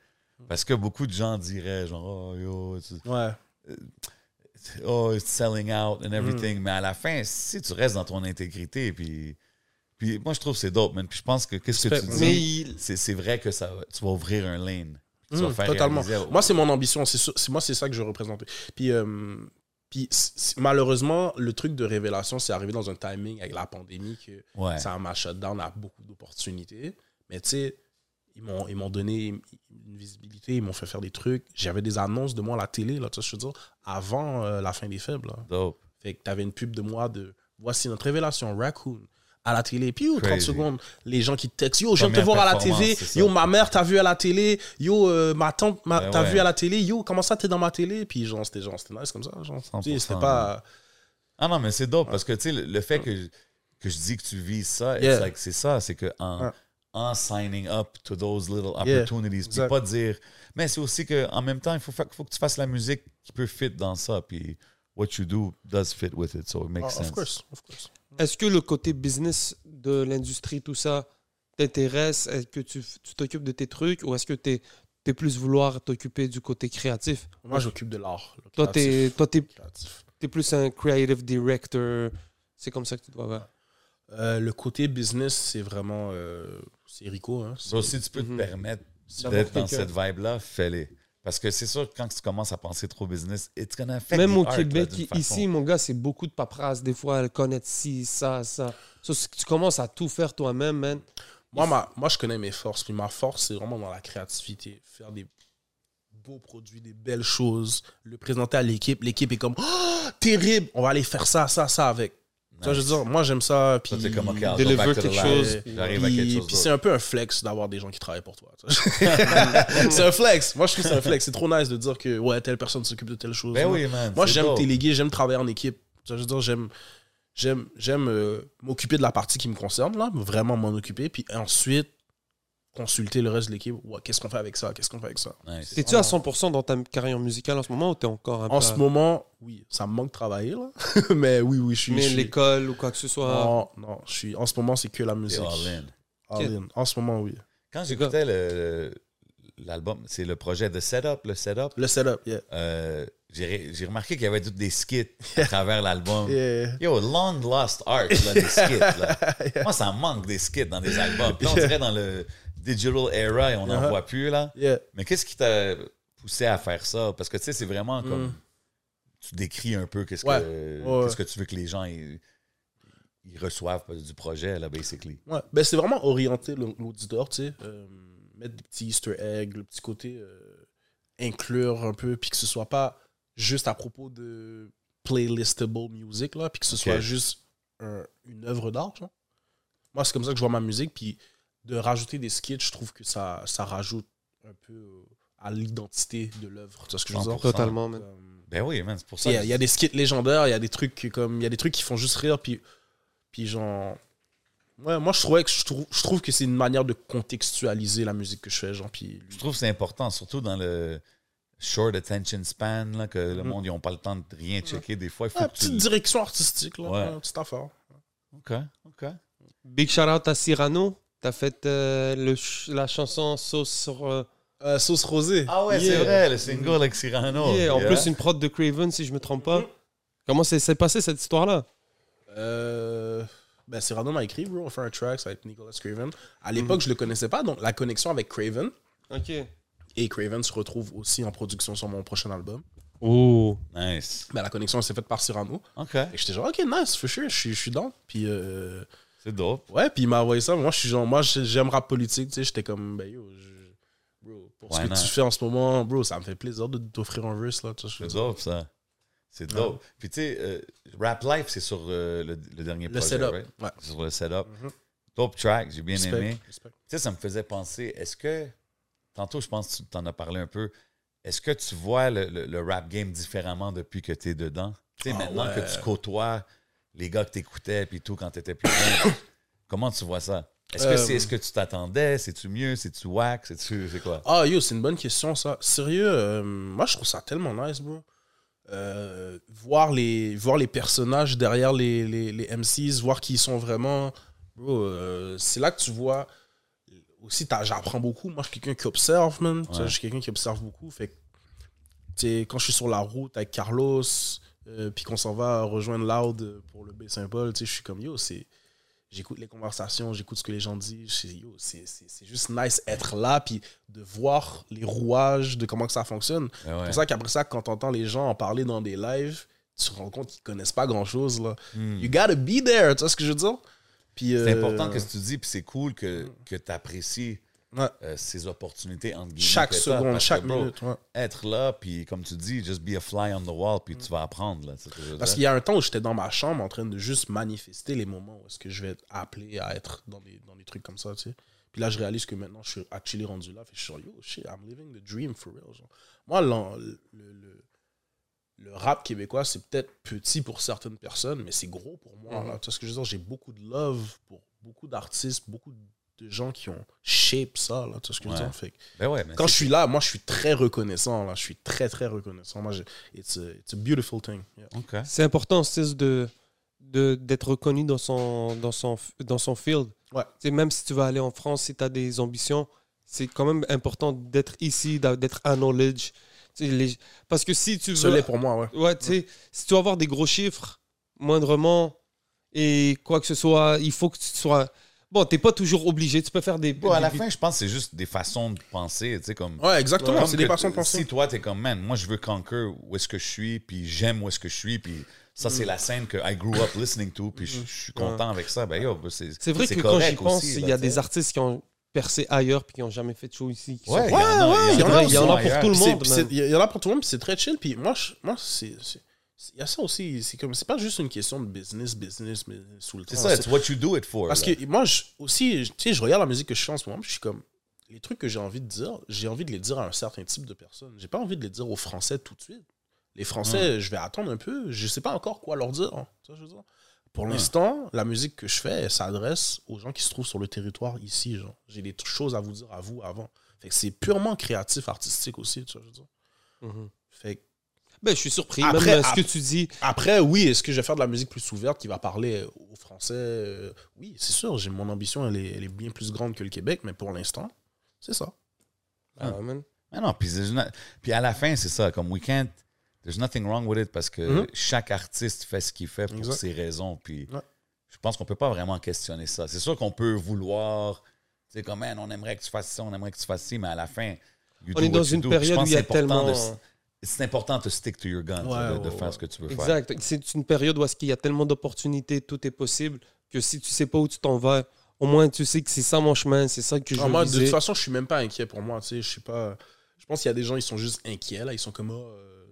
Parce que beaucoup de gens diraient, genre, oh, yo, it's, Ouais. Oh, it's selling out and Mm. everything. Mais à la fin, si tu restes dans ton intégrité, puis. Puis moi, je trouve que c'est dope, man. Puis je pense que qu'est-ce que tu dis, Mais il- c'est c'est vrai que ça, va- tu vas ouvrir un lane. Tu vas Mm, faire totalement. réaliser- Moi, c'est mon ambition. C'est moi, c'est ça que je représente. Puis, euh, puis malheureusement, le truc de révélation, c'est arrivé dans un timing avec la pandémie que Ouais. ça m'a shutdown à beaucoup d'opportunités. Mais tu sais, ils m'ont, ils m'ont donné une visibilité, ils m'ont fait faire des trucs. J'avais des annonces de moi à la télé, là, tu sais, je veux dire, avant euh, la fin des faibles. là. Dope. Fait que t'avais une pub de moi de voici notre révélation, Raccoon. À la télé, puis yo, 30 Crazy. secondes, les gens qui te textent, yo, je viens te voir à la ça. yo, ma mère t'a vu à la télé, yo, euh, ma tante m'a- Ben t'a ouais. vu à la télé, yo, comment ça t'es dans ma télé? Puis genre, c'était genre, c'était nice comme ça, genre. 100%, Tu sais, C'était pas. Ah non, mais c'est dope parce que tu sais, le, le fait que, que je dis que tu vises ça, it's Yeah. like, c'est ça, c'est que en, Ouais. En signing up to those little Yeah, opportunities, puis exact. pas dire. Mais c'est aussi qu'en même temps, il faut, fa- faut que tu fasses la musique qui peut fit dans ça, puis what you do does fit with it, so it makes Ah, sense. of course, of course. Est-ce que le côté business de l'industrie, tout ça, t'intéresse? Est-ce que tu tu t'occupes de tes trucs ou est-ce que tu es, plus vouloir t'occuper du côté créatif? Moi, j'occupe de l'art. le Toi, tu es, Créatif. plus un creative director. C'est comme ça que tu dois voir. Euh, le côté business, c'est vraiment. euh, c'est Rico. Hein? So, si tu peux Mhm. te permettre D'avoir d'être dans quelqu'un. cette vibe-là, fais-le. Parce que c'est sûr que quand tu commences à penser trop business, it's gonna affect Même au art, Québec, là, ici, mon gars, c'est beaucoup de paperasse. Des fois, connaître ci, ça, ça. So, si tu commences à tout faire toi-même, man. Moi, ma- moi, je connais mes forces. Puis ma force, c'est vraiment dans la créativité. Faire des beaux produits, des belles choses, le présenter à l'équipe. L'équipe est comme Oh, terrible, on va aller faire ça, ça, ça avec. Vois, je veux dire, moi, j'aime ça. Puis, comme, Deliver the quelque chose. Puis, puis c'est un peu un flex d'avoir des gens qui travaillent pour toi. c'est un flex. Moi, je trouve que c'est un flex. C'est trop nice de dire que ouais, telle personne s'occupe de telle chose. Ben Moi, oui, man. Moi, c'est j'aime dope. déléguer, j'aime travailler en équipe. Vois, Je veux dire, j'aime, j'aime, j'aime euh, m'occuper de la partie qui me concerne, là, vraiment m'en occuper, puis ensuite consulter le reste de l'équipe. Ouais, qu'est-ce qu'on fait avec ça? Qu'est-ce qu'on fait avec ça? Nice. Es-tu à 100% dans ta carrière musicale en ce moment ou t'es encore un peu. En ce moment, oui, ça me manque de travailler, là. mais oui, oui, je suis. Mais l'école ou quoi que ce soit? Non, non, je suis. En ce moment, c'est que la musique. all in. All in. En ce moment, oui. Quand j'écoutais le- l'album, c'est le projet de Setup, le Setup, Le setup, yeah. euh, j'ai remarqué qu'il y avait toutes des skits à travers l'album. Yeah. Yo, long lost art, là, des skits. Là. Moi, ça me manque des skits dans des albums. Puis là, on Yeah. dirait dans le digital era, et on n'en Uh-huh. voit plus, là. Yeah. Mais qu'est-ce qui t'a poussé à faire ça? Parce que, tu sais, c'est vraiment comme... Mm. Tu décris un peu qu'est-ce Ouais. que, Ouais. que tu veux que les gens ils, ils reçoivent du projet, là, basically. Ouais, ben c'est vraiment orienter l'auditeur, tu sais. euh, mettre des petits easter eggs, le petit côté euh, inclure un peu, puis que ce soit pas juste à propos de playlistable music, là, puis que ce soit juste un- une œuvre d'art. Moi, c'est comme ça que je vois ma musique, puis de rajouter des skits, je trouve que ça, ça rajoute un peu euh, à l'identité de l'œuvre. Tu vois ce que je veux dire? 100%. Totalement, man. Ben oui, man, c'est pour ça. il y, a, que- il y a des skits légendaires, il y a des trucs qui- comme il y a des trucs qui font juste rire puis puis genre ouais, moi je trouvais que je trouve, je trouve que c'est une manière de contextualiser la musique que je fais genre puis Je trouve que c'est important, surtout dans le short attention span, là, que le Mhm. monde, ils n'ont pas le temps de rien checker. Des fois, il faut Ouais, que tu... petite direction artistique là, Ouais. ouais, petite affaire. OK, OK. Big shout out à Cyrano. T'as fait euh, le ch- la chanson Sauce sur. euh, Euh, sauce rosée. Ah ouais, Yeah. c'est vrai, le single avec Cyrano. yeah, En Yeah. plus, une prod de Craven, si je me trompe pas. Comment ça s'est passé cette histoire-là? Euh, ben Cyrano m'a écrit bro, on fait un track ça va être Nicolas Craven. À l'époque, je le connaissais pas donc la connexion avec Craven Ok. et Craven se retrouve aussi en production sur mon prochain album. Oh. Nice. Ben la connexion elle s'est faite par Cyrano. OK, Et j'étais genre OK, nice, for sure, je suis je suis dans. Puis euh, c'est dope. Ouais, puis il m'a envoyé ça. Moi, je suis genre, moi, j'ai- j'aime rap politique, tu sais. J'étais comme, ben yo, je- bro, pour ce que not? tu fais en ce moment, bro, ça me fait plaisir de t'offrir un verse, là. C'est dope, ça. C'est dope. Puis tu sais, euh, Rap Life, c'est sur euh, le, le dernier Le projet, setup. right? Ouais. Sur le setup. Mhm. Dope track, j'ai bien Respect, aimé. Tu sais, ça me faisait penser, est-ce que, tantôt, je pense que tu t'en as parlé un peu, est-ce que tu vois le, le- le rap game différemment depuis que tu es dedans? Tu sais, Ah maintenant ouais. que tu côtoies les gars que t'écoutais, puis tout, quand t'étais plus jeune. Comment tu vois ça? Est-ce que Euh, c'est ce que tu t'attendais? C'est-tu mieux? C'est-tu whack? C'est-tu. C'est quoi? Ah, yo, c'est une bonne question, ça. Sérieux, euh, moi, je trouve ça tellement nice, bro. Euh, voir, les, voir les personnages derrière les, les, les MCs, voir qui ils sont vraiment. Bro, euh, c'est là que tu vois. Aussi, j'apprends beaucoup. Moi, je suis quelqu'un qui observe, man. Ouais. Je suis quelqu'un qui observe beaucoup. Fait que, quand je suis sur la route avec Carlos, euh, puis qu'on s'en va rejoindre Loud pour le Baie-Saint-Paul, tu sais, je suis comme, yo, c'est j'écoute les conversations, j'écoute ce que les gens disent. Yo, c'est, c'est, c'est juste nice être là, puis de voir les rouages de comment que ça fonctionne. Ouais. C'est pour ça qu'après ça, quand t'entends les gens en parler dans des lives, tu te rends compte qu'ils connaissent pas grand-chose. Là. Hmm. You gotta be there, tu vois ce que je veux dire? Puis, C'est euh, important que tu dis, puis c'est cool que, que tu apprécies ouais, ces opportunités entre guillemets. chaque seconde, chaque bro, minute. ouais. Être là, puis comme tu dis, just be a fly on the wall, puis tu vas apprendre. Là, Parce qu'il y a un temps où j'étais dans ma chambre en train de juste manifester les moments où est-ce que je vais être appelé à être dans des, dans des trucs comme ça, tu sais. Puis là, je réalise que maintenant, je suis actually rendu là. Fait je suis genre, yo, shit, I'm living the dream for real. genre. Moi, le, le, le rap québécois, c'est peut-être petit pour certaines personnes, mais c'est gros pour moi. là. Tu vois ce que je veux dire? J'ai beaucoup de love pour beaucoup d'artistes, beaucoup de gens qui ont shape ça. Là, tu vois ce que je veux dire? Fait que Ben ouais, mais quand je suis là, moi, je suis très reconnaissant. Là. Je suis très, très reconnaissant. Moi, je- it's, a, it's a beautiful thing. Yeah. C'est important, c'est de de- d'être reconnu dans son, dans, son, dans son field. Ouais. Même si tu vas aller en France, si tu as des ambitions, c'est quand même important d'être ici, d'être acknowledged. Les- Parce que si tu veux... l'est pour moi, ouais. Ouais, tu sais, si tu veux avoir des gros chiffres, moindrement, et quoi que ce soit, il faut que tu sois... Bon, t'es pas toujours obligé, tu peux faire des... Bon, à la des- fin, je pense que c'est juste des façons de penser, tu sais, comme... Ouais, exactement. Comme c'est des façons de penser. Si toi, t'es comme, man, moi, je veux conquer où est-ce que je suis, puis j'aime où est-ce que je suis, puis ça, Mm. c'est la scène que I grew up listening to, puis je je suis content avec ça. Ben, yo, c'est C'est vrai que quand j'y pense, il y a des artistes qui ont percé ailleurs puis qui n'ont jamais fait de show ici. qui Ouais, sont- il y en a, ouais, il y en a, y en pour tout le monde. Il y en a pour tout le monde, puis c'est très chill. Puis moi, je- moi c'est. c'est- Il y a ça aussi. C'est comme. C'est pas juste une question de business, business, mais sous le temps. C'est ça, it's what you do it for. Parce là. que moi, je- aussi, tu sais, je regarde la musique que je fais en ce moment, puis je suis comme. Les trucs que j'ai envie de dire, j'ai envie de les dire à un certain type de personnes. J'ai pas envie de les dire aux Français tout de suite. Les Français, je vais attendre un peu. Je sais pas encore quoi leur dire. hein. Tu vois ce que je veux dire? Pour l'instant, la musique que je fais, elle s'adresse aux gens qui se trouvent sur le territoire ici. genre. J'ai des choses à vous dire à vous avant. Fait que c'est purement créatif, artistique aussi. Tu vois, je veux dire? Mhm. Fait que Ben, je suis surpris. Après, Même euh, ce que tu dis, après, oui, est-ce que je vais faire de la musique plus ouverte qui va parler aux Français Euh, Oui, c'est sûr. J'ai mon ambition, elle est, elle est bien plus grande que le Québec, mais pour l'instant, c'est ça. ah. Mais non, puis, there's not- puis à la fin, c'est ça, comme we can't, there's nothing wrong with it parce que Mhm. chaque artiste fait ce qu'il fait pour Exact. ses raisons. Puis Ouais. je pense qu'on peut pas vraiment questionner ça. C'est sûr qu'on peut vouloir, tu sais, comme, man, on aimerait que tu fasses ça, on aimerait que tu fasses ci, mais à la fin, you On do est dans you une do. Période où il y a tellement... de- C'est important de stick to your guns, Ouais, de, de ouais, faire ouais. ce que tu veux faire. Exact. C'est une période où il y a tellement d'opportunités, tout est possible, que si tu sais pas où tu t'en vas, au moins tu sais que c'est ça mon chemin, c'est ça que je Ah, veux moi, de toute façon, je suis même pas inquiet pour moi. Tu sais, je suis pas. Je pense qu'il y a des gens, ils sont juste inquiets là. Ils sont comme ah, euh,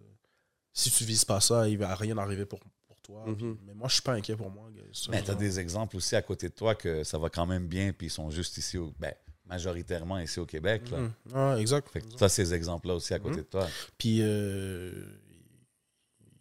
si tu vises pas ça, il va rien arriver pour, pour toi. Mhm. Puis- mais moi, je suis pas inquiet pour moi. Ça, Mais tu as des exemples aussi à côté de toi que ça va quand même bien, puis ils sont juste ici, au, ben, majoritairement ici au Québec. Là. Ouais, exact. Fait que tu as ces exemples-là aussi à côté Mhm. de toi. Puis euh,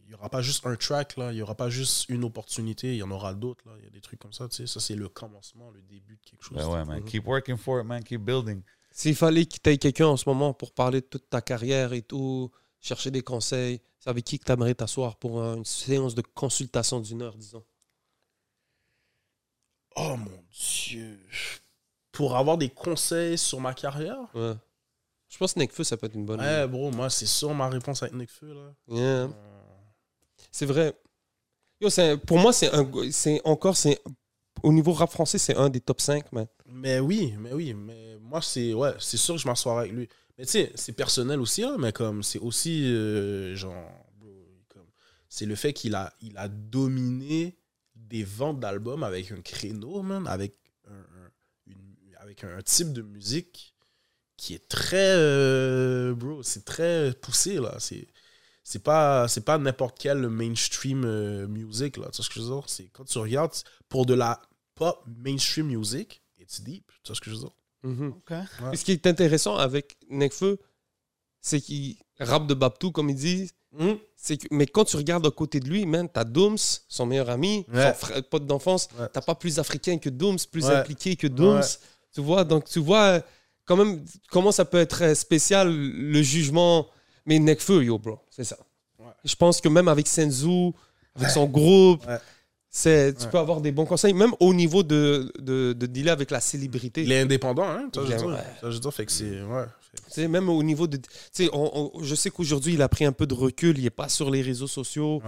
il y aura pas juste un track là, il y aura pas juste une opportunité, il y en aura d'autres là. Il y a des trucs comme ça. Tu sais, ça c'est le commencement, le début de quelque chose. Ben ouais, man. Keep working for it, man. Keep building. S'il fallait que tu aies quelqu'un en ce moment pour parler de toute ta carrière et tout, chercher des conseils, c'est avec qui que tu aimerais t'asseoir pour une séance de consultation d'une heure, disons? Oh mon dieu. Pour avoir des conseils sur ma carrière Ouais. Je pense que Nekfeu, ça peut être une bonne Ouais, bro, moi c'est sûr ma réponse avec Nekfeu là. Yeah. Euh, C'est vrai. Yo, pour moi, c'est un, c'est encore, c'est au niveau rap français, c'est un des top 5, man. Mais oui, mais oui, mais moi c'est ouais, c'est sûr que je m'assoirai avec lui. Mais tu sais, c'est personnel aussi, hein, mais comme c'est aussi euh, genre c'est le fait qu'il a il a dominé des ventes d'albums avec un créneau, man, avec avec un type de musique qui est très euh, bro, c'est très poussé là, c'est c'est pas c'est pas n'importe quel mainstream euh, music là, tu vois ce que je veux dire, c'est quand tu regardes pour de la pop mainstream music, it's deep, tu vois ce que je veux dire? Mhm. Et ce qui est intéressant avec Nekfeu, c'est qu'il rappe de Babtou, comme ils disent, Hmm. C'est que- mais quand tu regardes à côté de lui, man, t'as Dooms, son meilleur ami, Ouais. son frère, pote d'enfance. Ouais. T'as pas plus africain que Dooms, plus Ouais. impliqué que Dooms. Tu vois, donc tu vois quand même comment ça peut être spécial le jugement. Mais Nekfeu, yo, bro, c'est ça. Ouais. Je pense que même avec Senzu, avec son groupe, Ouais. c'est, tu peux avoir des bons conseils, même au niveau de, de, de dealer avec la célébrité. Il est indépendant, hein? Ça, je veux dire. Ça, je dire, fait que c'est. Ouais. Tu sais, même au niveau de. Tu sais, on- on- je sais qu'aujourd'hui, il a pris un peu de recul, il n'est pas sur les réseaux sociaux.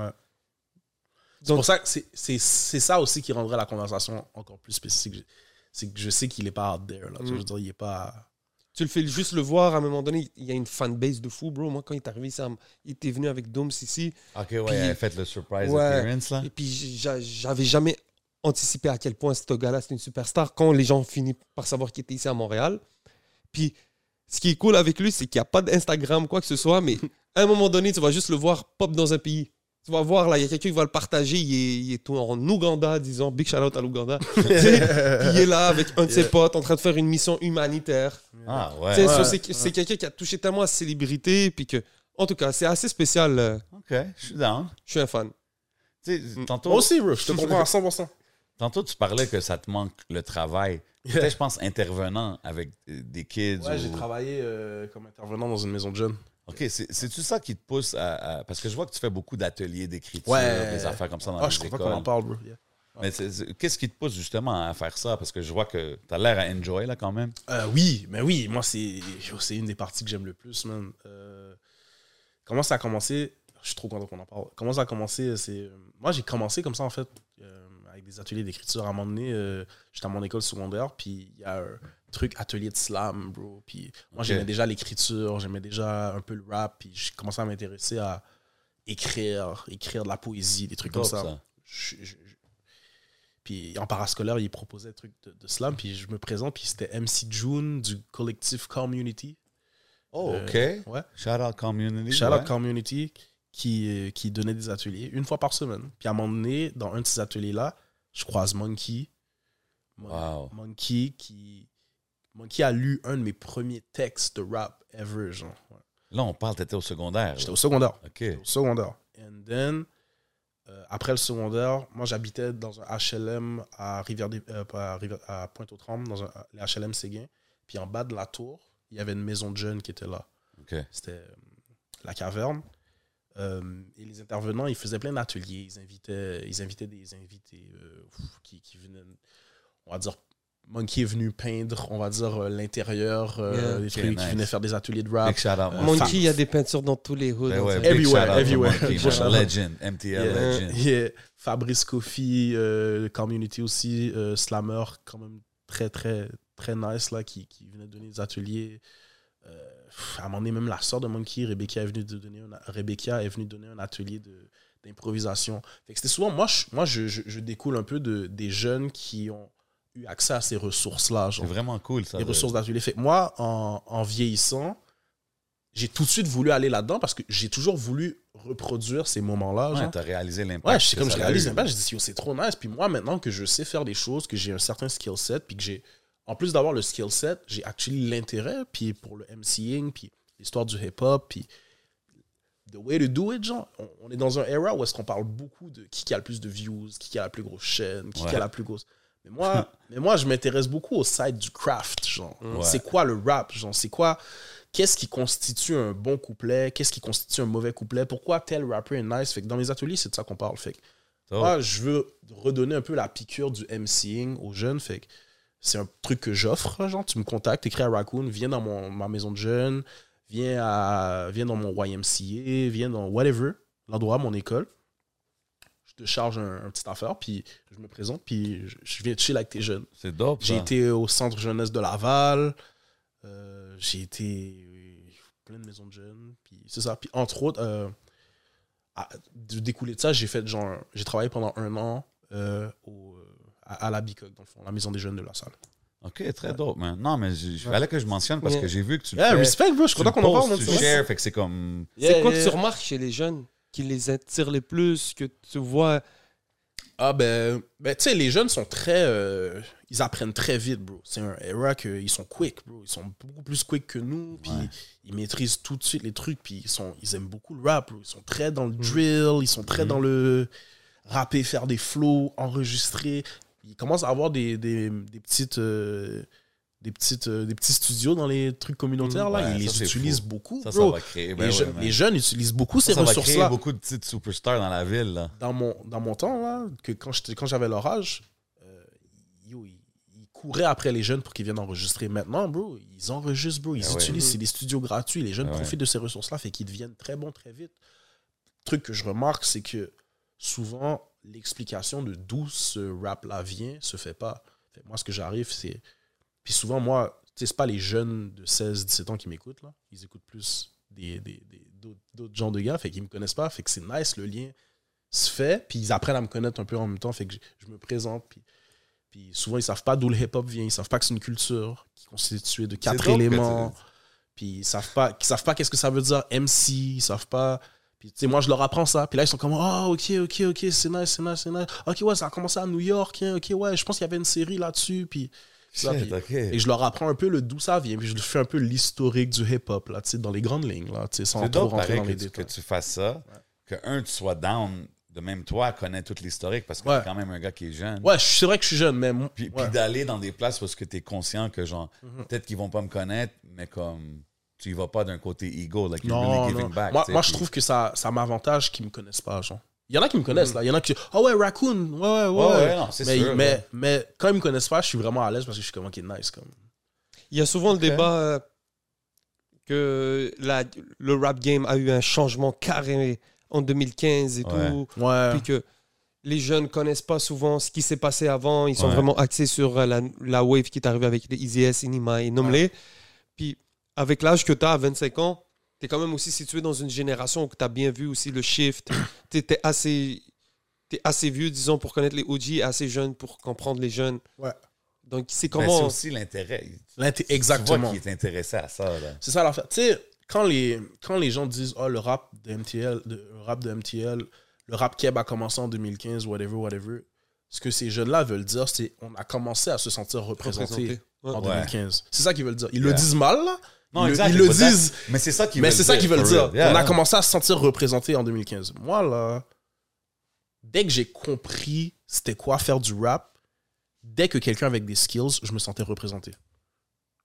C'est pour ça que c'est ça aussi qui rendrait la conversation encore plus spécifique. C'est que je sais qu'il est pas out there. Là. Mm. Je veux dire, il est pas. Tu le fais juste le voir, à un moment donné, il y a une fanbase de fou, bro. Moi, quand il est arrivé, ça, il était venu avec Dooms ici. Ok, ouais, Puis- elle a fait le surprise Ouais. appearance, là. Et puis, j'a- j'avais jamais anticipé à quel point ce gars-là, c'était une superstar quand les gens finissent par savoir qu'il était ici à Montréal. Puis, ce qui est cool avec lui, c'est qu'il n'y a pas d'Instagram, quoi que ce soit, mais à un moment donné, tu vas juste le voir pop dans un pays. Tu vas voir, là, il y a quelqu'un qui va le partager, il est, il est en Ouganda, disons, big shout out à l'Ouganda. Il est là avec un de ses potes en train de faire une mission humanitaire. Ah, ouais. sais, Ouais. so, c'est quelqu'un qui a touché tellement à sa célébrité, puis que, en tout cas, c'est assez spécial. euh, Ok, je suis down. Je suis un fan. Mm. tantôt, Moi aussi, bro. Je te comprends à 100%. tantôt, tu parlais que ça te manque le travail. Peut-être, je pense, intervenant avec des kids. Ouais, ou- j'ai travaillé euh, comme intervenant dans une maison de jeunes. Ok, c'est- c'est-tu ça qui te pousse à, à- Parce que je vois que tu fais beaucoup d'ateliers d'écriture, Ouais. des affaires comme ça dans Ah, les je suis content écoles. qu'on en parle, bro. Yeah. Mais c'est- c'est- qu'est-ce qui te pousse justement à faire ça? Parce que je vois que tu as l'air à enjoy là quand même. Euh, oui, mais oui, moi, c'est c'est une des parties que j'aime le plus, man. Euh, comment ça a commencé? Je suis trop content qu'on en parle. Comment ça a commencé c'est, euh, Moi, j'ai commencé comme ça, en fait, euh, avec des ateliers d'écriture. À un moment donné, j'étais à mon école secondaire, puis il y a truc atelier de slam, bro. Puis moi, j'aimais déjà l'écriture, j'aimais déjà un peu le rap, puis j'ai commencé à m'intéresser à écrire, écrire de la poésie, des trucs comme ça. ça. Je- je- je- Puis en parascolaire, il proposait des trucs de, de slam, puis je me présente, puis c'était MC June du collectif Community. Oh, Euh, ok. Ouais. Shout out community. Shout out ouais. Community qui, euh, qui donnait des ateliers une fois par semaine. Puis à un moment donné, dans un de ces ateliers-là, je croise Monkey. Mon- Wow. Monkey qui. Monkey a lu un de mes premiers textes de rap ever, genre. Ouais. Là, on parle, t'étais au secondaire. J'étais au secondaire. Ok. au secondaire. And then, euh, après le secondaire, moi j'habitais dans un HLM à Rivière des- euh, à, Rivière- à Pointe-aux-Trembles, dans un, les HLM Séguin. Puis en bas de la tour, il y avait une maison de jeunes qui était là. Ok. C'était euh, la caverne. Et les intervenants, ils faisaient plein d'ateliers. Ils invitaient, ils invitaient des invités qui, qui venaient, on va dire, Monkey est venu peindre, on va dire, euh, l'intérieur, euh, Yeah. des Ok, trucs, nice. qui venaient faire des ateliers de rap. Big shout out. Euh, mon Monkey, il y a des peintures dans tous les hoods. Ben ouais, Everywhere, everywhere. Legend, MTL Yeah. legend. Yeah. Fabrice Kofi, euh, community aussi, euh, slammer, quand même très, très, très nice, là, qui, qui venait donner des ateliers. Euh, à un moment donné, même la sœur de Monkey, Rebecca, est venue, de donner un, Rebecca est venue donner un atelier de- d'improvisation. C'était souvent, moi, je, moi je, je- je découle un peu de, des jeunes qui ont eu accès à ces ressources-là. C'est vraiment cool, ça. les ressources d'atelier. Fait moi, en, en vieillissant, j'ai tout de suite voulu aller là-dedans parce que j'ai toujours voulu reproduire ces moments-là. Ouais, t'as réalisé l'impact. Ouais, je sais comme je réalise l'impact, je dis c'est trop nice. Puis moi, maintenant que je sais faire des choses, que j'ai un certain skill set, puis que j'ai, en plus d'avoir le skill set, j'ai actually l'intérêt, puis pour le MCing, puis l'histoire du hip-hop, puis the way to do it, genre, on, on est dans un era où est-ce qu'on parle beaucoup de qui, qui a le plus de views, qui, qui a la plus grosse chaîne, qui, a la plus grosse. Mais moi, mais moi je m'intéresse beaucoup au side du craft, genre. Ouais. C'est quoi le rap, genre, c'est quoi qu'est-ce qui constitue un bon couplet, qu'est-ce qui constitue un mauvais couplet, pourquoi tel rapper est nice? Fait que dans mes ateliers, c'est de ça qu'on parle. Fait que Oh. moi, je veux redonner un peu la piqûre du MCing aux jeunes. Fait que c'est un truc que j'offre. Genre, tu me contactes, écris à Raccoon, viens dans mon, ma maison de jeunes, viens, à, viens dans mon YMCA, viens dans whatever, l'endroit, mon école. Te charge un, un petit affaire, puis je me présente, puis je, je viens chill avec tes jeunes. C'est dope. J'ai été au centre jeunesse de Laval. euh, j'ai été plein de maisons de jeunes. Puis c'est ça. Puis entre autres, euh, à- de découler de ça, j'ai fait genre. J'ai travaillé pendant un an euh, au, à, à la Bicoque, dans le fond, la maison des jeunes de la salle. Ok, très dope, man. Non, mais il fallait que je mentionne parce Yeah. que j'ai vu que tu le Yeah, fais. respect, bro. Je suis content qu'on en parle. Tu c'est vrai. shares, fait que c'est comme. C'est Yeah, quoi yeah, que tu remarques chez les jeunes? Qui les attire le plus, que tu vois Ah ben, ben tu sais, les jeunes sont très... euh, ils apprennent très vite, bro. C'est un era qu'ils sont quick, bro. Ils sont beaucoup plus quick que nous. Puis Ouais. ils maîtrisent tout de suite les trucs. Puis ils, sont, ils aiment beaucoup le rap, bro. Ils sont très dans le drill. Ils sont très Mhm. dans le rapper, faire des flows, enregistrer. Ils commencent à avoir des, des, des petites... euh, des, petites, euh, des petits studios dans les trucs communautaires, là. Ouais, ils ça, les utilisent fou. beaucoup, Ça, ça bro. va créer. ben les, ouais, jeunes, man. les jeunes utilisent beaucoup ces ça, ça va créer ressources-là. beaucoup de petites superstars dans la ville. Là. Dans mon, dans mon temps, là, que quand j'avais leur âge, euh, ils, couraient après les jeunes pour qu'ils viennent enregistrer. Maintenant, bro, ils enregistrent, bro. Ils Ah ouais. utilisent, c'est des studios gratuits. Les jeunes Ah ouais. profitent de ces ressources-là, fait qu'ils deviennent très bons très vite. truc que je remarque, c'est que souvent, l'explication de d'où ce rap-là vient se fait pas. Fait, moi, ce que j'arrive, c'est. Puis souvent, moi, c'est pas les jeunes de 16, 17 ans qui m'écoutent, là. Ils écoutent plus des, des, des- d'autres, d'autres genres de gars, fait qu'ils me connaissent pas. Fait que c'est nice, le lien se fait, puis ils apprennent à me connaître un peu en même temps, fait que je, je me présente, puis. Puis souvent, ils savent pas d'où le hip-hop vient, ils savent pas que c'est une culture qui est constituée de quatre éléments. Puis ils savent pas, ils savent pas qu'est-ce que ça veut dire MC, ils savent pas. Puis tu sais, moi je leur apprends ça. Puis là ils sont comme ah ok ok ok c'est nice c'est nice c'est nice. Ok ouais ça a commencé à New York. hein, ok ouais je pense qu'il y avait une série là-dessus. Puis Shit, puis- et je leur apprends un peu le d'où ça vient. Puis je leur fais un peu l'historique du hip-hop là, tu sais, dans les grandes lignes là, tu sais, sans C'est trop rentrer dans que les tu, que détails. tu fasses ça. Que, un, tu sois down de même toi, connais toute l'historique parce que Ouais. t'es quand même un gars qui est jeune. Ouais c'est vrai que je suis jeune mais Puis, ouais. puis d'aller dans des places parce que tu es conscient que, genre, Mhm. peut-être qu'ils vont pas me connaître, mais comme tu y vas pas d'un côté ego, like you're Non, really non. giving back. Moi, je trouve que ça, ça m'avantage qu'ils me connaissent pas, genre. Il y en a qui me connaissent, là. Il y en a qui ah ouais, Raccoon, ouais, ouais, ouais. Ouais, ouais, non, c'est mais, sûr. mais, ouais. mais quand ils me connaissent pas, je suis vraiment à l'aise parce que je suis comme, ok, nice. Comme. Il y a souvent le débat euh, que la- le rap game a eu un changement carré en 2015 et Ouais. tout. Ouais. Puis que les jeunes connaissent pas souvent ce qui s'est passé avant. Ils sont Ouais. vraiment axés sur euh, la, la wave qui est arrivée avec les Easy S, Inima et Nomley. Puis avec l'âge que tu as à 25 ans, tu es quand même aussi situé dans une génération où tu as bien vu aussi le shift. tu es assez, t'es assez vieux, disons, pour connaître les OG, et assez jeune pour comprendre les jeunes. Ouais. Donc c'est Ben, c'est comment... aussi l'intérêt. L'inté- Tu Exactement. vois qu'il est intéressé à ça. C'est ça l'affaire. Tu sais, quand les, quand les gens disent, oh, le rap de MTL, de, le rap de MTL, le rap Keb a commencé en 2015, whatever, whatever. Ce que ces jeunes-là veulent dire, c'est on a commencé à se sentir représenté représenté. Ouais. en Ouais. 2015. C'est ça qu'ils veulent dire. Ils le disent mal, là. Non, ils, le- exact, ils le disent. Mais c'est ça qu'ils veulent ça qu'ils dire. Yeah, on a commencé à se sentir représenté en 2015. Moi, là, dès que j'ai compris c'était quoi faire du rap, dès que quelqu'un avec des skills, je me sentais représenté.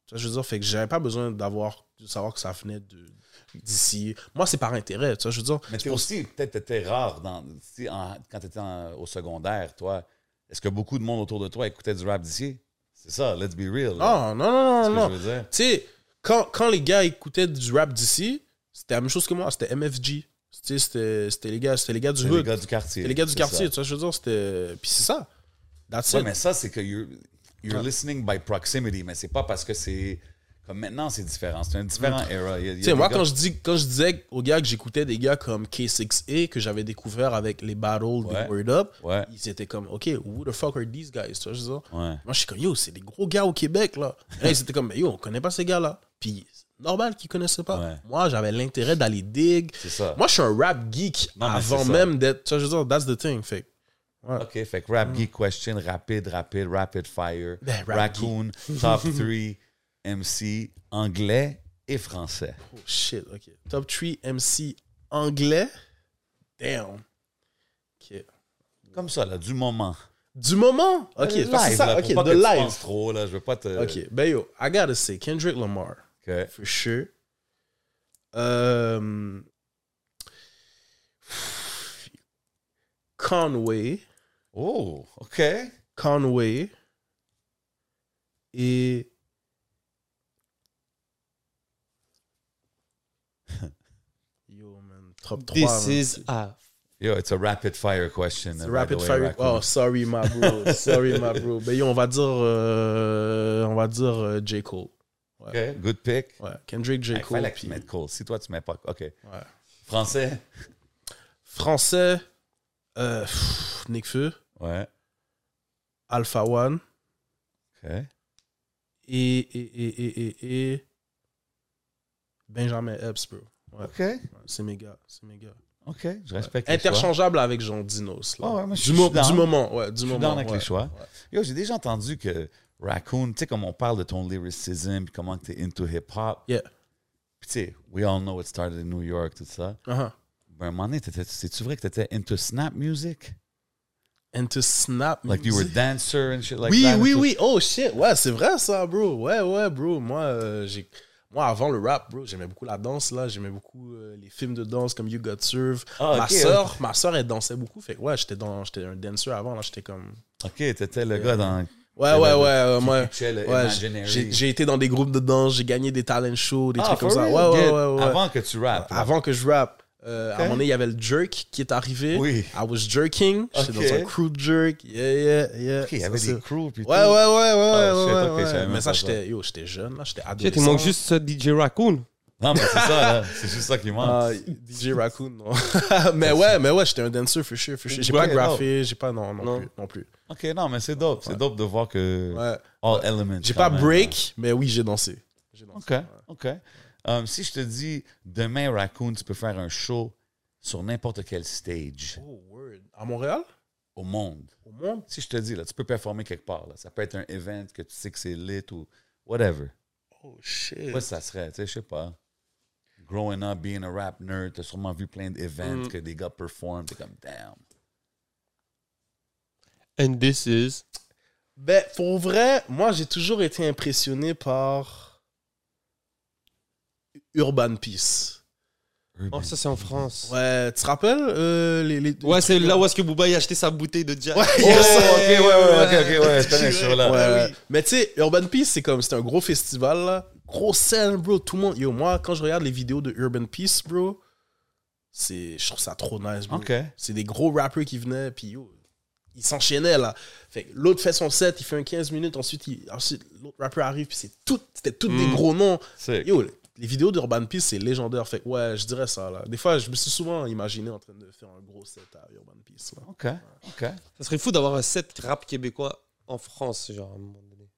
Tu vois, je veux dire, fait que j'avais pas besoin d'avoir, de savoir que ça venait de- d'ici. Moi, c'est par intérêt. Tu vois, je veux dire, Mais t'es aussi, peut-être, t'étais rare dans, si en- quand t'étais au secondaire, toi. Est-ce que beaucoup de monde autour de toi écoutait du rap d'ici? C'est ça, let's be real. là. non, non, non, non. Tu sais, quand, quand les gars écoutaient du rap d'ici, c'était la même chose que moi. C'était MFG. C'était les gars, c'était les gars du C'est les hood. gars du quartier. C'était les gars du quartier. ça. Tu vois, je veux dire, c'était. Puis c'est ça. That's Ouais, it. mais ça, c'est que you're, you're Ouais. listening by proximity, mais c'est pas parce que c'est. Comme maintenant, c'est différent. C'est un différent era. Mm. Tu sais, des moi, gars- quand je, dis, quand je disais aux gars que j'écoutais des gars comme K6A, que j'avais découvert avec les battles Ouais. de Word Up, Ouais, ils étaient comme, OK, who the fuck are these guys? Tu vois, je veux dire? ouais. Moi, je suis comme, yo, c'est des gros gars au Québec, là. Et là, ils étaient comme, yo, on connaît pas ces gars-là. Puis, normal qu'ils connaissaient pas. Ouais. Moi, j'avais l'intérêt d'aller dig. Moi, je suis un rap geek Non, avant même d'être. Tu vois, je veux dire, that's the thing. Fait ouais. OK, fait que rap geek question, rapide, rapide, rapid fire, Ben, raccoon, top 3, MC, anglais et français. Oh shit, ok. Top 3 MC anglais? Damn. Ok. Comme ça, là, du moment. Du moment? Ok, Euh, c'est ça. là, Ok, de live. penses trop, là, je veux pas te... Ok, ben yo, I gotta say, Kendrick Lamar, OK. for sure. Euh, Conway, Oh, OK. Conway et yo man, top 3. This is a Yo, it's a rapid fire question. Rapid way, fire. Raccoon. Oh, sorry, my bro. Sorry, my bro. Ben yo, on va dire, euh, on va dire euh, J. Cole. OK, good pick. Ouais, Kendrick, J. Il Cole. fallait puis- Cole. Si toi, tu mets pas... OK. ouais. Français? Français, euh, pff, Nick Feu, Ouais. Alpha One OK. et, et, et, et, et, Benjamin Epps, bro. Ouais, OK. ouais, c'est mes gars, c'est mes gars. OK, je respecte les choix. Interchangeable avec Jean Dinos. Là. Ah ouais, moi, je du, suis mo- down. du moment, ouais, du Je suis moment. down avec ouais. les choix. Yo, j'ai déjà entendu que Raccoon, tu sais, comme on parle de ton lyricism, puis comment tu es into hip-hop. Yeah. Puis tu sais, we all know it started in New York, tout ça. Uh-huh. Ben, à un moment donné, c'est-tu vrai que tu étais into snap music? And to snap. Like you were music? dancer and shit like oui, that? oui, tout? oui. Oh shit. Ouais, c'est vrai ça, bro. Ouais, ouais, bro. Moi, euh, j'ai. Moi, avant le rap, bro, j'aimais beaucoup la danse, là. J'aimais beaucoup euh, les films de danse comme You Got Serve. Ah, ma soeur, ma soeur, elle dansait beaucoup. Fait que, ouais, j'étais dans, j'étais un dancer avant, là. J'étais comme. OK, t'étais le gars dans... Ouais, ouais, le- ouais. qui moi, ouais, j'ai, j'ai été dans des groupes de danse, j'ai gagné des talent shows, des Ah, trucs comme ça. Ouais, ouais, ouais, ouais. Avant que tu rappes. Avant que je rappe. Euh, À Ok. un moment donné, il y avait le jerk qui est arrivé. Oui. I was jerking. J'étais Ok. dans un crew jerk. Yeah, yeah, yeah. OK, il y avait Ça, des crews, Ouais, ouais, ouais, ouais, ouais, Oh, shit, ouais, ouais. même Mais ça, j'étais, yo, j'étais jeune, là, j'étais adolescent. il manque juste ce DJ Raccoon. Non, mais c'est ça, là. C'est juste ça qui manque. Ah, DJ Raccoon, non. mais ouais, mais ouais, j'étais un dancer, for sure, for sure. J'ai Ouais, pas graffé, j'ai pas, non, non, Non. plus, non plus. OK, non, mais c'est dope. C'est dope de voir que Ouais. all elements. J'ai pas même. break, mais oui, j'ai dansé. J'ai dansé. OK, OK. Um, si je te dis, demain, Raccoon, tu peux faire un show sur n'importe quel stage Oh, word. À Montréal? au monde. Au monde? Si je te dis, là, tu peux performer quelque part. Là. Ça peut être un event que tu sais que c'est lit ou whatever. Oh, shit. Quoi ça serait? Tu sais, je sais pas. Growing up, being a rap nerd, t'as sûrement vu plein d'events Mm. que des gars performent. T'es comme, damn. And this is? Ben, pour vrai, moi, j'ai toujours été impressionné par Urban Peace. Oh, ça, c'est en France. Ouais, tu te rappelles euh, les, les- Ouais, c'est là? où est-ce que Booba a acheté sa bouteille de Jack. Ouais, Oh, yes. ok, ouais, ouais, ok, ok, ouais, je connais ce show-là. Ouais, ouais. Mais tu sais, Urban Peace, c'est comme, c'est un gros festival, là. Grosse scène, bro. Tout le monde. Yo, moi, quand je regarde les vidéos de Urban Peace, bro, c'est, je trouve ça trop nice, bro. C'est des gros rappers qui venaient, puis yo, ils s'enchaînaient, là. Fait que l'autre fait son set, il fait un 15 minutes, ensuite, il- ensuite l'autre rappeur arrive, puis c'est tout, c'était tous des Mm. gros noms. Sick. Yo, les vidéos d'Urban Peace, c'est légendaire. Fait que ouais, je dirais ça, là. Des fois, je me suis souvent imaginé en train de faire un gros set à Urban Peace, là. OK, OK. Ça serait fou d'avoir un set rap québécois en France, genre, à un moment donné.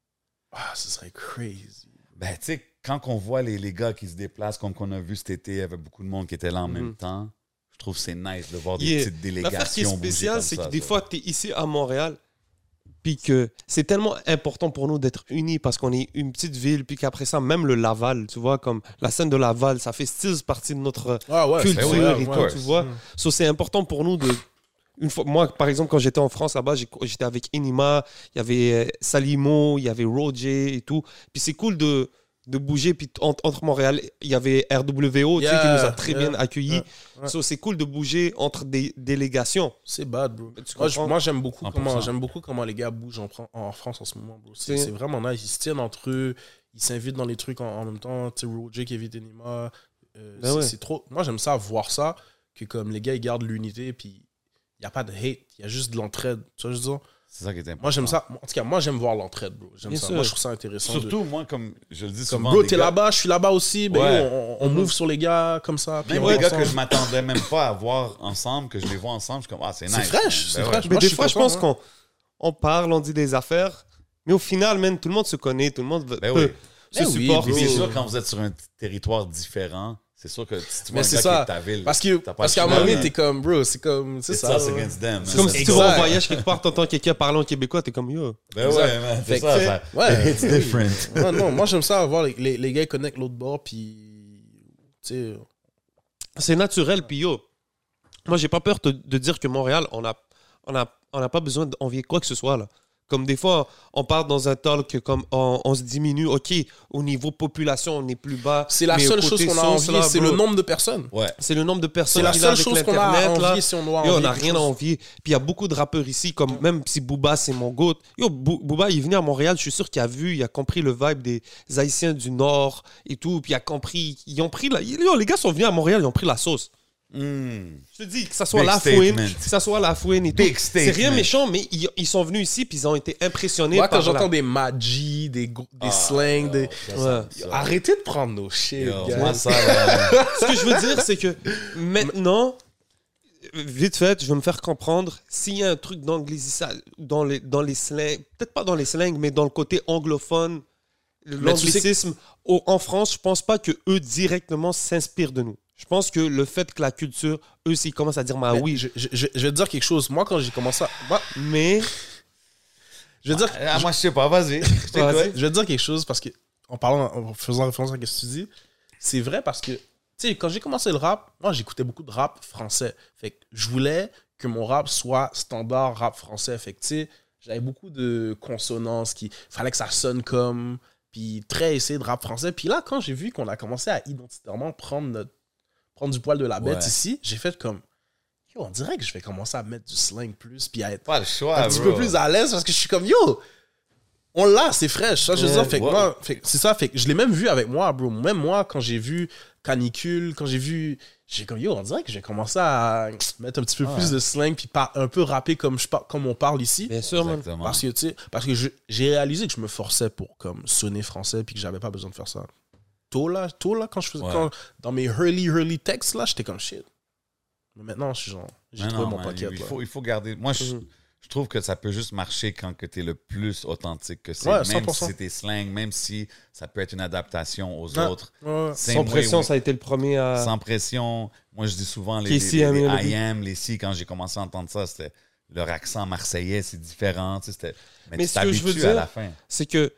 Ah, ce serait crazy. Ben, tu sais, quand on voit les, les gars qui se déplacent, comme qu'on a vu cet été, il y avait beaucoup de monde qui était là en Mhm. même temps. Je trouve que c'est nice de voir des Yeah. petites L'affaire qui est délégations spéciale, c'est ça, que des ça. fois, tu es ici à Montréal, puis que c'est tellement important pour nous d'être unis parce qu'on est une petite ville, puis qu'après ça, même le Laval, tu vois, comme la scène de Laval, ça fait style partie de notre Ah ouais, culture vrai, et ouais. tout, tu vois. So, c'est important pour nous de. Une fois, moi, par exemple, quand j'étais en France là-bas, j'ai- j'étais avec Enima, il y avait euh, Salimo, il y avait Roger et tout. Puis c'est cool de, de bouger. Puis entre, entre Montréal, il y avait RWO tu sais, qui nous a très yeah, bien accueillis. yeah, ouais. So, c'est cool de bouger entre des délégations. C'est bad, bro. Moi, j'aime beaucoup 100%. comment j'aime beaucoup comment les gars bougent en, Fran- en France en ce moment, bro. C'est vraiment nice. Ils se tiennent entre eux, ils s'invitent dans les trucs en, en même temps. Tu sais, Roger, Kevin Denima. euh, Ben c'est ouais. c'est trop. Moi, j'aime ça voir ça, que comme les gars ils gardent l'unité, puis il n'y a pas de hate, il y a juste de l'entraide. Tu vois, ce que je veux dire? C'est ça qui est important. Moi, j'aime ça. En tout cas, moi, j'aime voir l'entraide, bro. J'aime Bien ça. sûr. Moi, je trouve ça intéressant. de- Surtout, moi, comme je le dis comme, souvent. bro, des t'es gars- là-bas, je suis là-bas aussi. Ben, Ouais. yo, on, on move sur les gars comme ça. puis Même on les est gars que ensemble. je m'attendais même pas à voir ensemble, que je les vois ensemble, je suis comme, ah, c'est nice. C'est fraîche, c'est Ben ouais. fraîche. Mais Moi, des suis fois, je pense hein. qu'on on parle, on dit des affaires. Mais au final, man, tout le monde se connaît, tout le monde Ben peut oui. se Ben oui, supporte. Puis bro. c'est sûr, quand vous êtes sur un territoire différent, c'est sûr que si tu vois Mais un c'est gars ça. qui est de ta ville, Parce que t'as pas parce le qu'à un choix, moment donné, man. t'es comme, bro, c'est comme. C'est It's ça. us ouais. against them. man. C'est Comme si tu vas en voyage quelque part, t'entends quelqu'un parler en québécois, t'es comme yo. Ben Exact. ouais, man, c'est Fait ça. ouais. It's different. non, non, moi j'aime ça voir les, les, les gars ils connectent l'autre bord, puis. Tu sais. C'est naturel, puis yo. Moi, j'ai pas peur de, de dire que Montréal, on a, on a, on a pas besoin d'envier quoi que ce soit, là. Comme des fois, on part dans un talk, comme on, on se diminue, ok, au niveau population, on est plus bas. C'est la seule chose qu'on a là, c'est le nombre de personnes. Ouais. C'est le nombre de C'est personnes la qu'il a seule chose qu'on a là. envier si on doit Yo, on n'a rien à envier. Puis il y a beaucoup de rappeurs ici, comme même si Booba, c'est mon goat. Yo, Booba, il est venu à Montréal, je suis sûr qu'il a vu, il a compris le vibe des Haïtiens du Nord et tout. Puis il a compris, ils ont pris la... Yo, les gars sont venus à Montréal, ils ont pris la sauce. Mm. Je te dis, que ça soit Big la fouine, que ça soit la fouine et tout. C'est rien méchant, mais ils, ils sont venus ici, puis ils ont été impressionnés Moi, par quand j'entends la- des magis, des, des Ah, slangs, des. ça, ça, Ouais. ça. Arrêtez de prendre nos shit, Yo, gars. moi, ça, là, Ce que je veux dire, c'est que maintenant, vite fait, je veux me faire comprendre s'il y a un truc dans les, dans les slangs, peut-être pas dans les slangs, mais dans le côté anglophone, tu sais l'anglicisme, au- en France, je pense pas que eux directement s'inspirent de nous. Je pense que le fait que la culture, eux, s'ils commencent à dire, bah Mais oui, je, je- je- je vais te dire quelque chose. Moi, quand j'ai commencé à. moi, mais. je vais te dire, Ah, moi, je sais pas, vas-y. Je t'écoute. Vas-y. je vais te dire quelque chose parce que, en parlant, en faisant référence à ce que tu dis, c'est vrai parce que, tu sais, quand j'ai commencé le rap, moi, j'écoutais beaucoup de rap français. Fait que je voulais que mon rap soit standard rap français. Fait que, tu sais, j'avais beaucoup de consonances qui. fallait que ça sonne comme. Puis très essayé de rap français. Puis là, quand j'ai vu qu'on a commencé à identitairement prendre, notre, prendre du poil de la bête Ouais. ici, j'ai fait comme. Yo, on dirait que je vais commencer à mettre du slang plus. Puis à être Pas le choix, un petit bro. peu plus à l'aise parce que je suis comme yo on l'a c'est fraîche ça je veux dire fait que moi c'est ça fait que je l'ai même vu avec moi bro même moi quand j'ai vu canicule quand j'ai vu j'ai comme yo on dirait que j'ai commencé à mettre un petit peu plus de slang puis par- un peu rapper comme je comme on parle ici Bien sûr. Exactement. parce que tu sais parce que j'ai réalisé que je me forçais pour comme sonner français puis que j'avais pas besoin de faire ça tôt là tôt là quand je faisais Ouais. quand- dans mes early early texts là j'étais comme shit mais maintenant je suis genre j'ai trouvé non, mon pocket il, faut, il faut garder. Moi, je, Mhm. je trouve que ça peut juste marcher quand tu es le plus authentique que c'est. Ouais, même 100%. si c'est tes slangs, même si ça peut être une adaptation aux Ouais. autres. Ouais. Sans way pression, ça a été le premier à. Sans pression. Moi, je dis souvent les, les, les le beat. I am, les si, quand j'ai commencé à entendre ça, c'était leur accent marseillais, c'est différent. tu sais, Mais, Mais tu ce que je veux dire, c'est que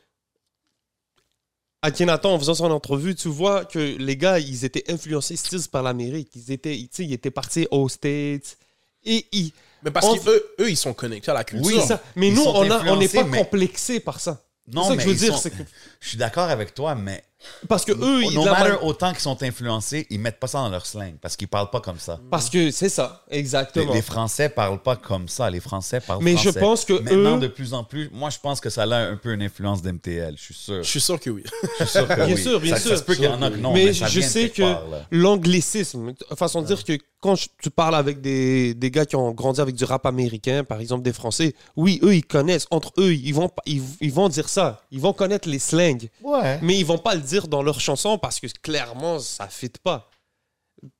à Kenaton, en faisant son entrevue, tu vois que les gars, ils étaient influencés par l'Amérique. Ils étaient, tu sais, ils étaient partis aux States. Et ils. mais parce On- qu'eux eux ils sont connectés à la culture Oui, ça. Mais Ils nous, on n'est pas mais- complexé par ça. Non, ça que mais je veux ils dire. sont- que- Je suis d'accord avec toi, mais parce que eux, ils. no la- matter autant qu'ils sont influencés, ils mettent pas ça dans leur slang parce qu'ils parlent pas comme ça. Parce que c'est ça, Les, exactement. les Français parlent pas comme ça. Les Français parlent Mais je pense que Maintenant, eux- de plus en plus, moi, je pense que ça a un peu une influence d'MTL. Je suis sûr. Je suis sûr que oui. Je suis sûr que Bien oui. sûr, bien ça, sûr. Ça se peut qu'il y en a que non, mais, mais, ça je sais que l'anglicisme, façon de dire que quand je- tu parles avec des, des gars qui ont grandi avec du rap américain, par exemple des Français, oui, eux, ils connaissent. Entre eux, ils vont, ils, ils vont dire ça. Ils vont connaître les slangs. Ouais. Mais ils vont pas le dire dans leurs chansons parce que clairement, ça ne fit pas.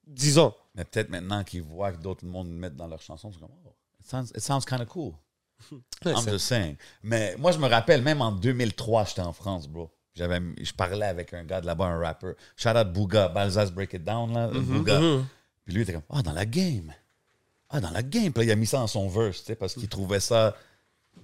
Disons. Mais peut-être maintenant qu'ils voient que d'autres mondes le mettent dans leurs chansons, c'est comme, oh, it sounds, it sounds kind of cool. I'm just saying. Mais moi, je me rappelle, même en 2003, j'étais en France, bro. J'avais, je parlais avec un gars de là-bas, un rapper. Shout out Bouga, Balzaz Break It Down, là. Bouga. Puis lui, il était comme, ah, dans la game. Ah, dans la game. Puis là, il a mis ça dans son verse, tu sais, parce qu'il trouvait ça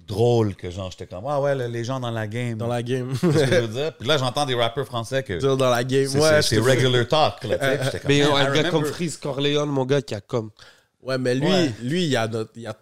drôle que, genre, j'étais comme, ah ouais, les gens dans la game. Dans la game. C'est ce que je veux dire. Puis là, j'entends des rappeurs français que Dire dans la game. c'est, Ouais, c'est- regular talk, là, j'étais comme, Mais un I gars remember- comme Freeze Corleone, mon gars, qui a comme. Ouais, mais lui, Ouais. lui, il y a notre. il y a-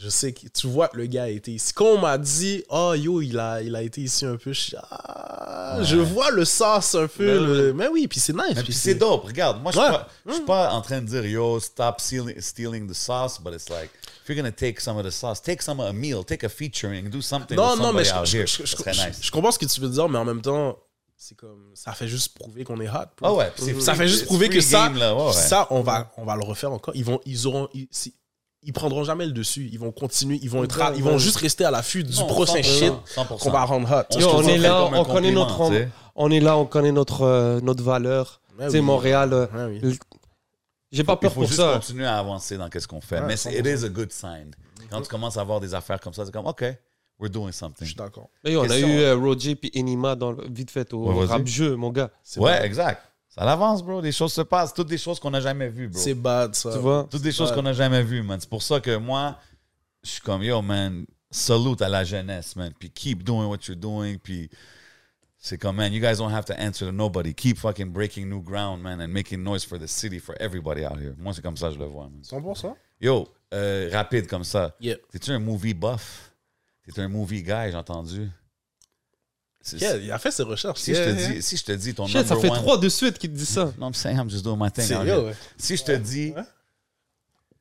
je sais que tu vois que le gars a été ici. Quand on m'a dit, oh yo, il a, il a été ici un peu, je, ah, Ouais. je vois le sens un peu. Ben le- Mais oui, puis c'est nice. Mais puis c'est dope, regarde. Moi, je Ouais. suis pas, suis pas en train de dire, yo, stop stealing, stealing the sauce, but it's like, if you're gonna take some of the sauce, take some of a meal, take a featuring, do something Non, non, mais je, nice. comprends ce que tu veux dire, mais en même temps, c'est comme. Ça fait juste prouver qu'on est hot. Ah ouais, Ça free- fait juste prouver que ça, game, là, ouais, ouais. ça on, va, on va le refaire encore. Ils vont, ils auront. Ils, ils prendront jamais le dessus. Ils vont continuer. Ils vont, être, à- ils vont juste rester à l'affût du Non, prochain 100%, shit 100%. qu'on va rendre hot. On Yo, on est là, on connaît notre, on est là, on connaît notre, euh, notre valeur. Ouais, tu sais, oui. Montréal, euh, Ouais, oui. j'ai pas Il peur faut pour juste ça. continuer à avancer dans ce qu'on fait. Ouais, Mais c'est- it is a good sign. Quand tu commences à avoir des affaires comme ça, c'est comme, OK, we're doing Je something. suis d'accord. On a eu euh, Roger puis Enima dans le- vite fait au Ouais, rap jeu, mon gars. C'est Ouais, bad. exact. Ça avance, bro. Des choses se passent. Toutes des choses qu'on n'a jamais vues, bro. C'est bad, ça. Tu vois? Toutes des choses qu'on n'a jamais vues, man. C'est pour ça que moi, je suis comme, yo, man, salute à la jeunesse, man. Puis keep doing what you're doing. Puis c'est comme, man, you guys don't have to answer to nobody. Keep fucking breaking new ground, man, and making noise for the city, for everybody out here. Moi, c'est comme ça que je le vois, man. 100%? Yo, euh, rapide comme ça. Yeah. T'es-tu un movie buff? T'es un movie guy, j'ai entendu. Yeah, il a fait ses recherches. Si, Yeah, je te yeah. dis, si je te dis ton Shit, ça number fait one- trois de suite qui te dit ça. No, I'm saying I'm just doing my thing. Yo, ouais. Si je te dis Ouais.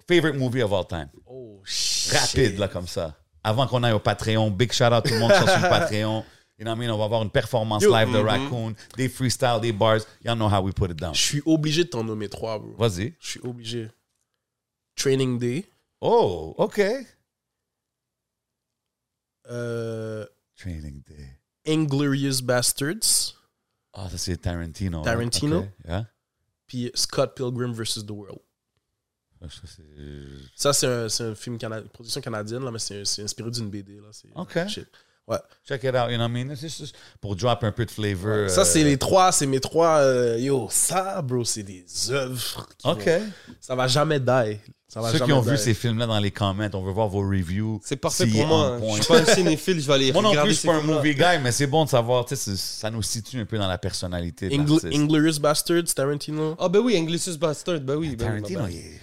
favorite movie of all time. Oh, shit. rapide, là, comme ça. Avant qu'on aille au Patreon, big shout out tout le monde qui sur le Patreon. You know what I mean? On va avoir une performance Yo, live de mhm. Raccoon, des freestyles, des bars. Y'all know how we put it down. Je suis obligé de t'en nommer trois, bro. Vas-y. Je suis obligé. Training Day. Oh, OK. Euh, Training Day. Inglorious Bastards. Ah, ça, c'est Tarantino. right? Tarantino. Yeah. Puis Scott Pilgrim vs. The World. Ça, c'est- Ça, c'est un, film, production canadienne, là, mais c'est inspiré d'une BD. Là. Ok. shit. Ouais. Check it out, you know what I mean? Juste pour drop un peu de flavor. Ça, euh, c'est les trois, c'est mes trois. euh, yo, ça, bro, c'est des œuvres. OK. vont- ça va jamais die. Ça va Ceux qui ont vu ces films-là dans les comments, on veut voir vos reviews. C'est parfait pour moi. hein. point. Je suis pas un cinéphile, je vais aller Moi non regarder plus, je suis pas un movie guy, mais c'est bon de savoir, tu sais, ça nous situe un peu dans la personnalité Ingl- l'artiste. Inglourious Bastards, Tarantino. Ah ben oui, Inglourious Bastard, ben oui. Ben, oui, Tarantino, ben, ben. il est...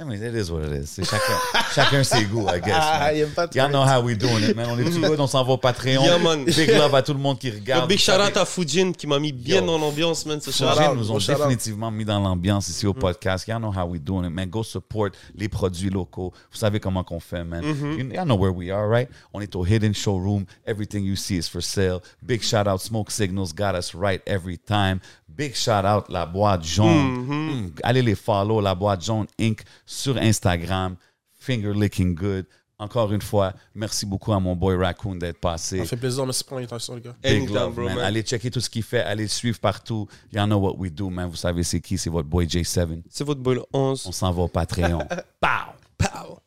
I mean, it is what it is. C'est chacun, chacun ses goûts, I guess. Ah, Y'all know how we doing it, man. On est tout good, on s'en va au Patreon. Yeah, man. Big love à tout le monde qui Yo, regarde. big shout out à Fujin qui m'a mis bien Yo. dans l'ambiance, man. Ce Fujin out, nous ont définitivement mis dans l'ambiance ici au podcast. Y'all know how we doing it, man. Go support les produits locaux. Vous savez comment qu'on fait, man. You- Y'all know where we are, right? On est au Hidden Showroom. Everything you see is for sale. Big shout out Smoke Signals got us right every time. Big shout out La Boîte Jaune. Mm. Allez les follow, La Boîte Jaune Inc. sur Instagram. Finger licking good. Encore une fois, merci beaucoup à mon boy Raccoon d'être passé. Ça fait plaisir, merci pour l'invitation, les gars. Big Anytime, love, bro, man. man. Allez checker tout ce qu'il fait. Allez le suivre partout. Y'all know what we do, man. Vous savez c'est qui? C'est votre boy J7. C'est votre boy le 11. On s'en va au Patreon. Pow! Pow!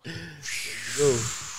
Yo.